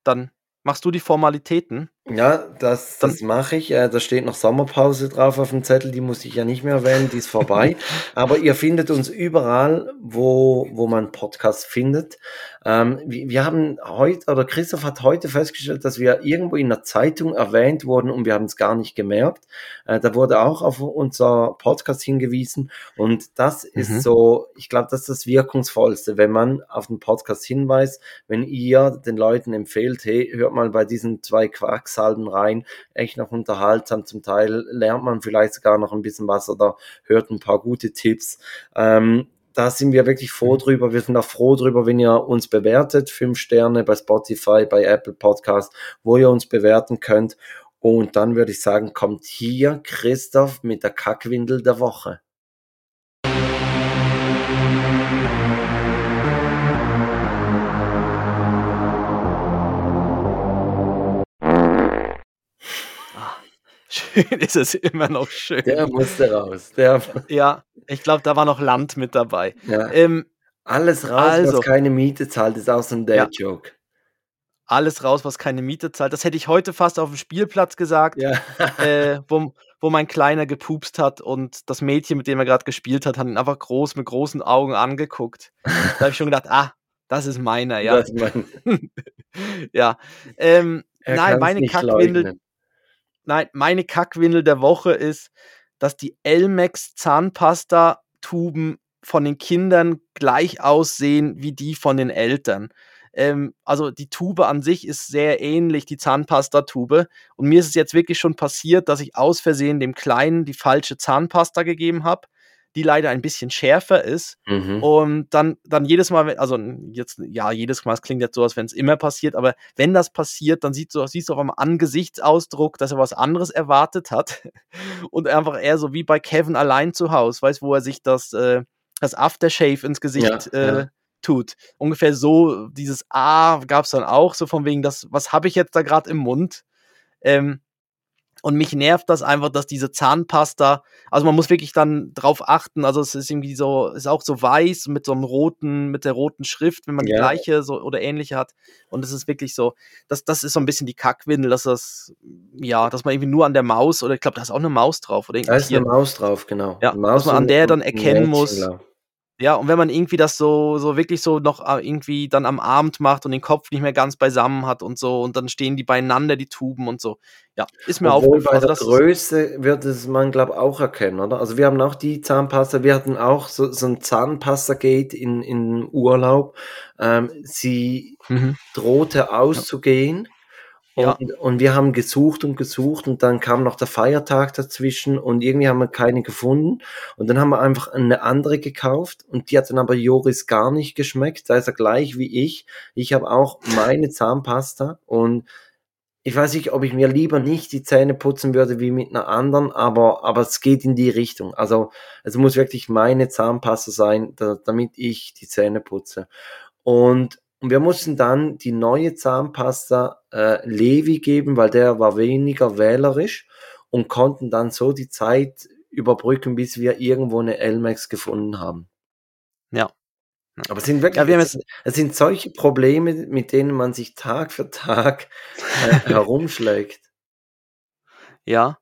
Dann machst du die Formalitäten. Ja, das, das mache ich. Äh, da steht noch Sommerpause drauf auf dem Zettel, die muss ich ja nicht mehr erwähnen, die ist vorbei. Aber ihr findet uns überall, wo, wo man Podcasts findet. Ähm, wir, wir haben heute, oder Christoph hat heute festgestellt, dass wir irgendwo in der Zeitung erwähnt wurden und wir haben es gar nicht gemerkt. Äh, da wurde auch auf unser Podcast hingewiesen und das mhm. ist so, ich glaube, das ist das Wirkungsvollste, wenn man auf den Podcast hinweist, wenn ihr den Leuten empfehlt, hey, hört mal bei diesen zwei Quacksalben rein, echt noch unterhaltsam, zum Teil lernt man vielleicht sogar noch ein bisschen was oder hört ein paar gute Tipps. Ähm, da sind wir wirklich froh mhm. drüber. Wir sind auch froh drüber, wenn ihr uns bewertet. Fünf Sterne bei Spotify, bei Apple Podcast, wo ihr uns bewerten könnt. Und dann würde ich sagen, kommt hier Christoph mit der Kackwindel der Woche. ist es immer noch schön. Der musste raus. Der ja, ich glaube, da war noch Land mit dabei. Ja. Ähm, Alles raus, also, was keine Miete zahlt, ist auch so ein Dad-Joke. Ja. Alles raus, was keine Miete zahlt. Das hätte ich heute fast auf dem Spielplatz gesagt, ja. äh, wo, wo mein Kleiner gepupst hat und das Mädchen, mit dem er gerade gespielt hat, hat ihn einfach groß mit großen Augen angeguckt. Da habe ich schon gedacht, ah, das ist meiner, ja. Das ist mein... ja. Ähm, nein, meine Kackwindel, nein, meine Kackwindel der Woche ist, dass die Elmex Zahnpasta-Tuben von den Kindern gleich aussehen wie die von den Eltern. Ähm, also die Tube an sich ist sehr ähnlich, die Zahnpastatube. Und mir ist es jetzt wirklich schon passiert, dass ich aus Versehen dem Kleinen die falsche Zahnpasta gegeben habe die leider ein bisschen schärfer ist. Mhm. Und dann, dann jedes Mal, also jetzt, ja, jedes Mal, es klingt jetzt so, als wenn es immer passiert, aber wenn das passiert, dann siehst du, siehst du auch am Angesichtsausdruck, dass er was anderes erwartet hat. Und einfach eher so wie bei Kevin allein zu Hause, weißt wo er sich das, äh, das Aftershave ins Gesicht ja, äh, ja. tut. Ungefähr so, dieses A gab es dann auch, so von wegen, das, was habe ich jetzt da gerade im Mund? Ähm, und mich nervt das einfach, dass diese Zahnpasta, also man muss wirklich dann drauf achten, also es ist irgendwie so, ist auch so weiß mit so einem roten, mit der roten Schrift, wenn man ja. die gleiche so oder ähnliche hat. Und es ist wirklich so, das, das ist so ein bisschen die Kackwindel, dass das, ja, dass man irgendwie nur an der Maus, oder ich glaube, da ist auch eine Maus drauf, oder Da ist eine Maus drauf, genau. Ja, dass man an der dann erkennen muss. Genau. Ja, und wenn man irgendwie das so, so wirklich so noch äh, irgendwie dann am Abend macht und den Kopf nicht mehr ganz beisammen hat und so und dann stehen die beieinander, die Tuben und so. Ja, ist mir Obwohl aufgefallen. Bei also der Größe wird es man, glaube ich, auch erkennen, oder? Also wir haben auch die Zahnpasta, wir hatten auch so, so ein Zahnpasta-Gate in, in Urlaub. Ähm, sie mhm. drohte auszugehen. Ja. Und, und wir haben gesucht und gesucht und dann kam noch der Feiertag dazwischen und irgendwie haben wir keine gefunden. Und dann haben wir einfach eine andere gekauft und die hat dann aber Joris gar nicht geschmeckt. Da ist er gleich wie ich. Ich habe auch meine Zahnpasta und ich weiß nicht, ob ich mir lieber nicht die Zähne putzen würde wie mit einer anderen, aber, aber es geht in die Richtung. Also es muss wirklich meine Zahnpasta sein, da, damit ich die Zähne putze. Und und wir mussten dann die neue Zahnpasta äh, Levi geben, weil der war weniger wählerisch und konnten dann so die Zeit überbrücken, bis wir irgendwo eine Elmex gefunden haben. Ja. Aber es sind wirklich, ja, jetzt, es sind solche Probleme, mit denen man sich Tag für Tag äh, herumschlägt. Ja,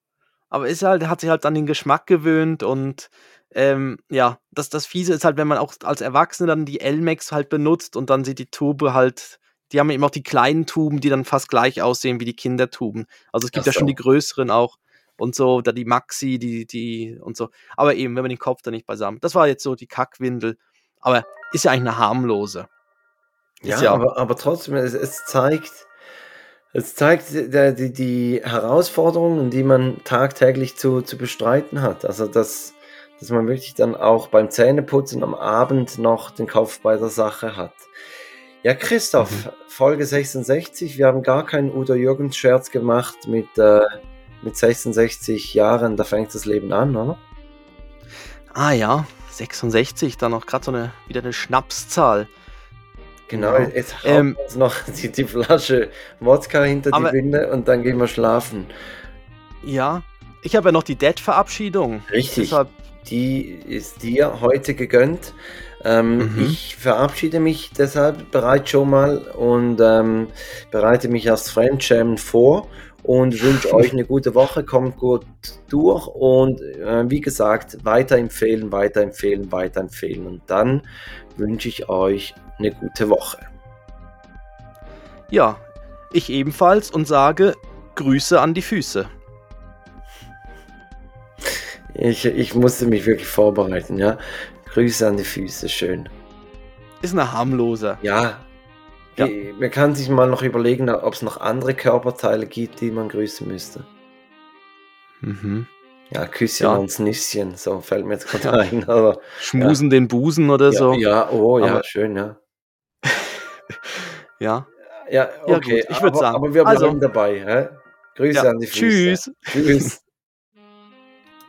aber ist halt, hat sich halt an den Geschmack gewöhnt und ähm, ja, das, das Fiese ist halt, wenn man auch als Erwachsene dann die Elmex halt benutzt und dann sieht die Tube halt, die haben eben auch die kleinen Tuben, die dann fast gleich aussehen wie die Kindertuben. Also es gibt so. ja schon die größeren auch und so, da die Maxi, die, die und so. Aber eben, wenn man den Kopf da nicht beisammen. Das war jetzt so die Kackwindel. Aber ist ja eigentlich eine harmlose. Ja, ja, aber, aber trotzdem, es, es zeigt, es zeigt die, die, die Herausforderungen, die man tagtäglich zu, zu bestreiten hat. Also das, dass man wirklich dann auch beim Zähneputzen am Abend noch den Kopf bei der Sache hat. Ja, Christoph, mhm. Folge 66. Wir haben gar keinen Udo Jürgens Scherz gemacht mit, äh, mit 66 Jahren. Da fängt das Leben an, oder? Ah ja, 66, dann noch gerade so eine wieder eine Schnapszahl. Genau, jetzt ähm, uns noch die, die Flasche Wodka hinter die Binde und dann gehen wir schlafen. Ja, ich habe ja noch die Dead-Verabschiedung. Richtig. Deshalb die ist dir heute gegönnt. Ähm, mhm. Ich verabschiede mich deshalb bereits schon mal und ähm, bereite mich als Fremdschämen vor und wünsche euch eine gute Woche, kommt gut durch und äh, wie gesagt, weiterempfehlen, weiterempfehlen, weiterempfehlen und dann wünsche ich euch eine gute Woche. Ja, ich ebenfalls und sage Grüße an die Füße. Ich, ich musste mich wirklich vorbereiten, ja. Grüße an die Füße, schön. Ist eine harmlose. Ja. ja. Man kann sich mal noch überlegen, ob es noch andere Körperteile gibt, die man grüßen müsste. Mhm. Ja, Küsschen ja. und Nüsschen, so fällt mir jetzt gerade ein. Aber, Schmusen ja. den Busen oder ja, so. Ja, oh ja, aber, schön, ja. Ja. Ja, okay. ich würde sagen. Aber wir bleiben also, dabei. Hä? Grüße an die Füße. Tschüss. Tschüss.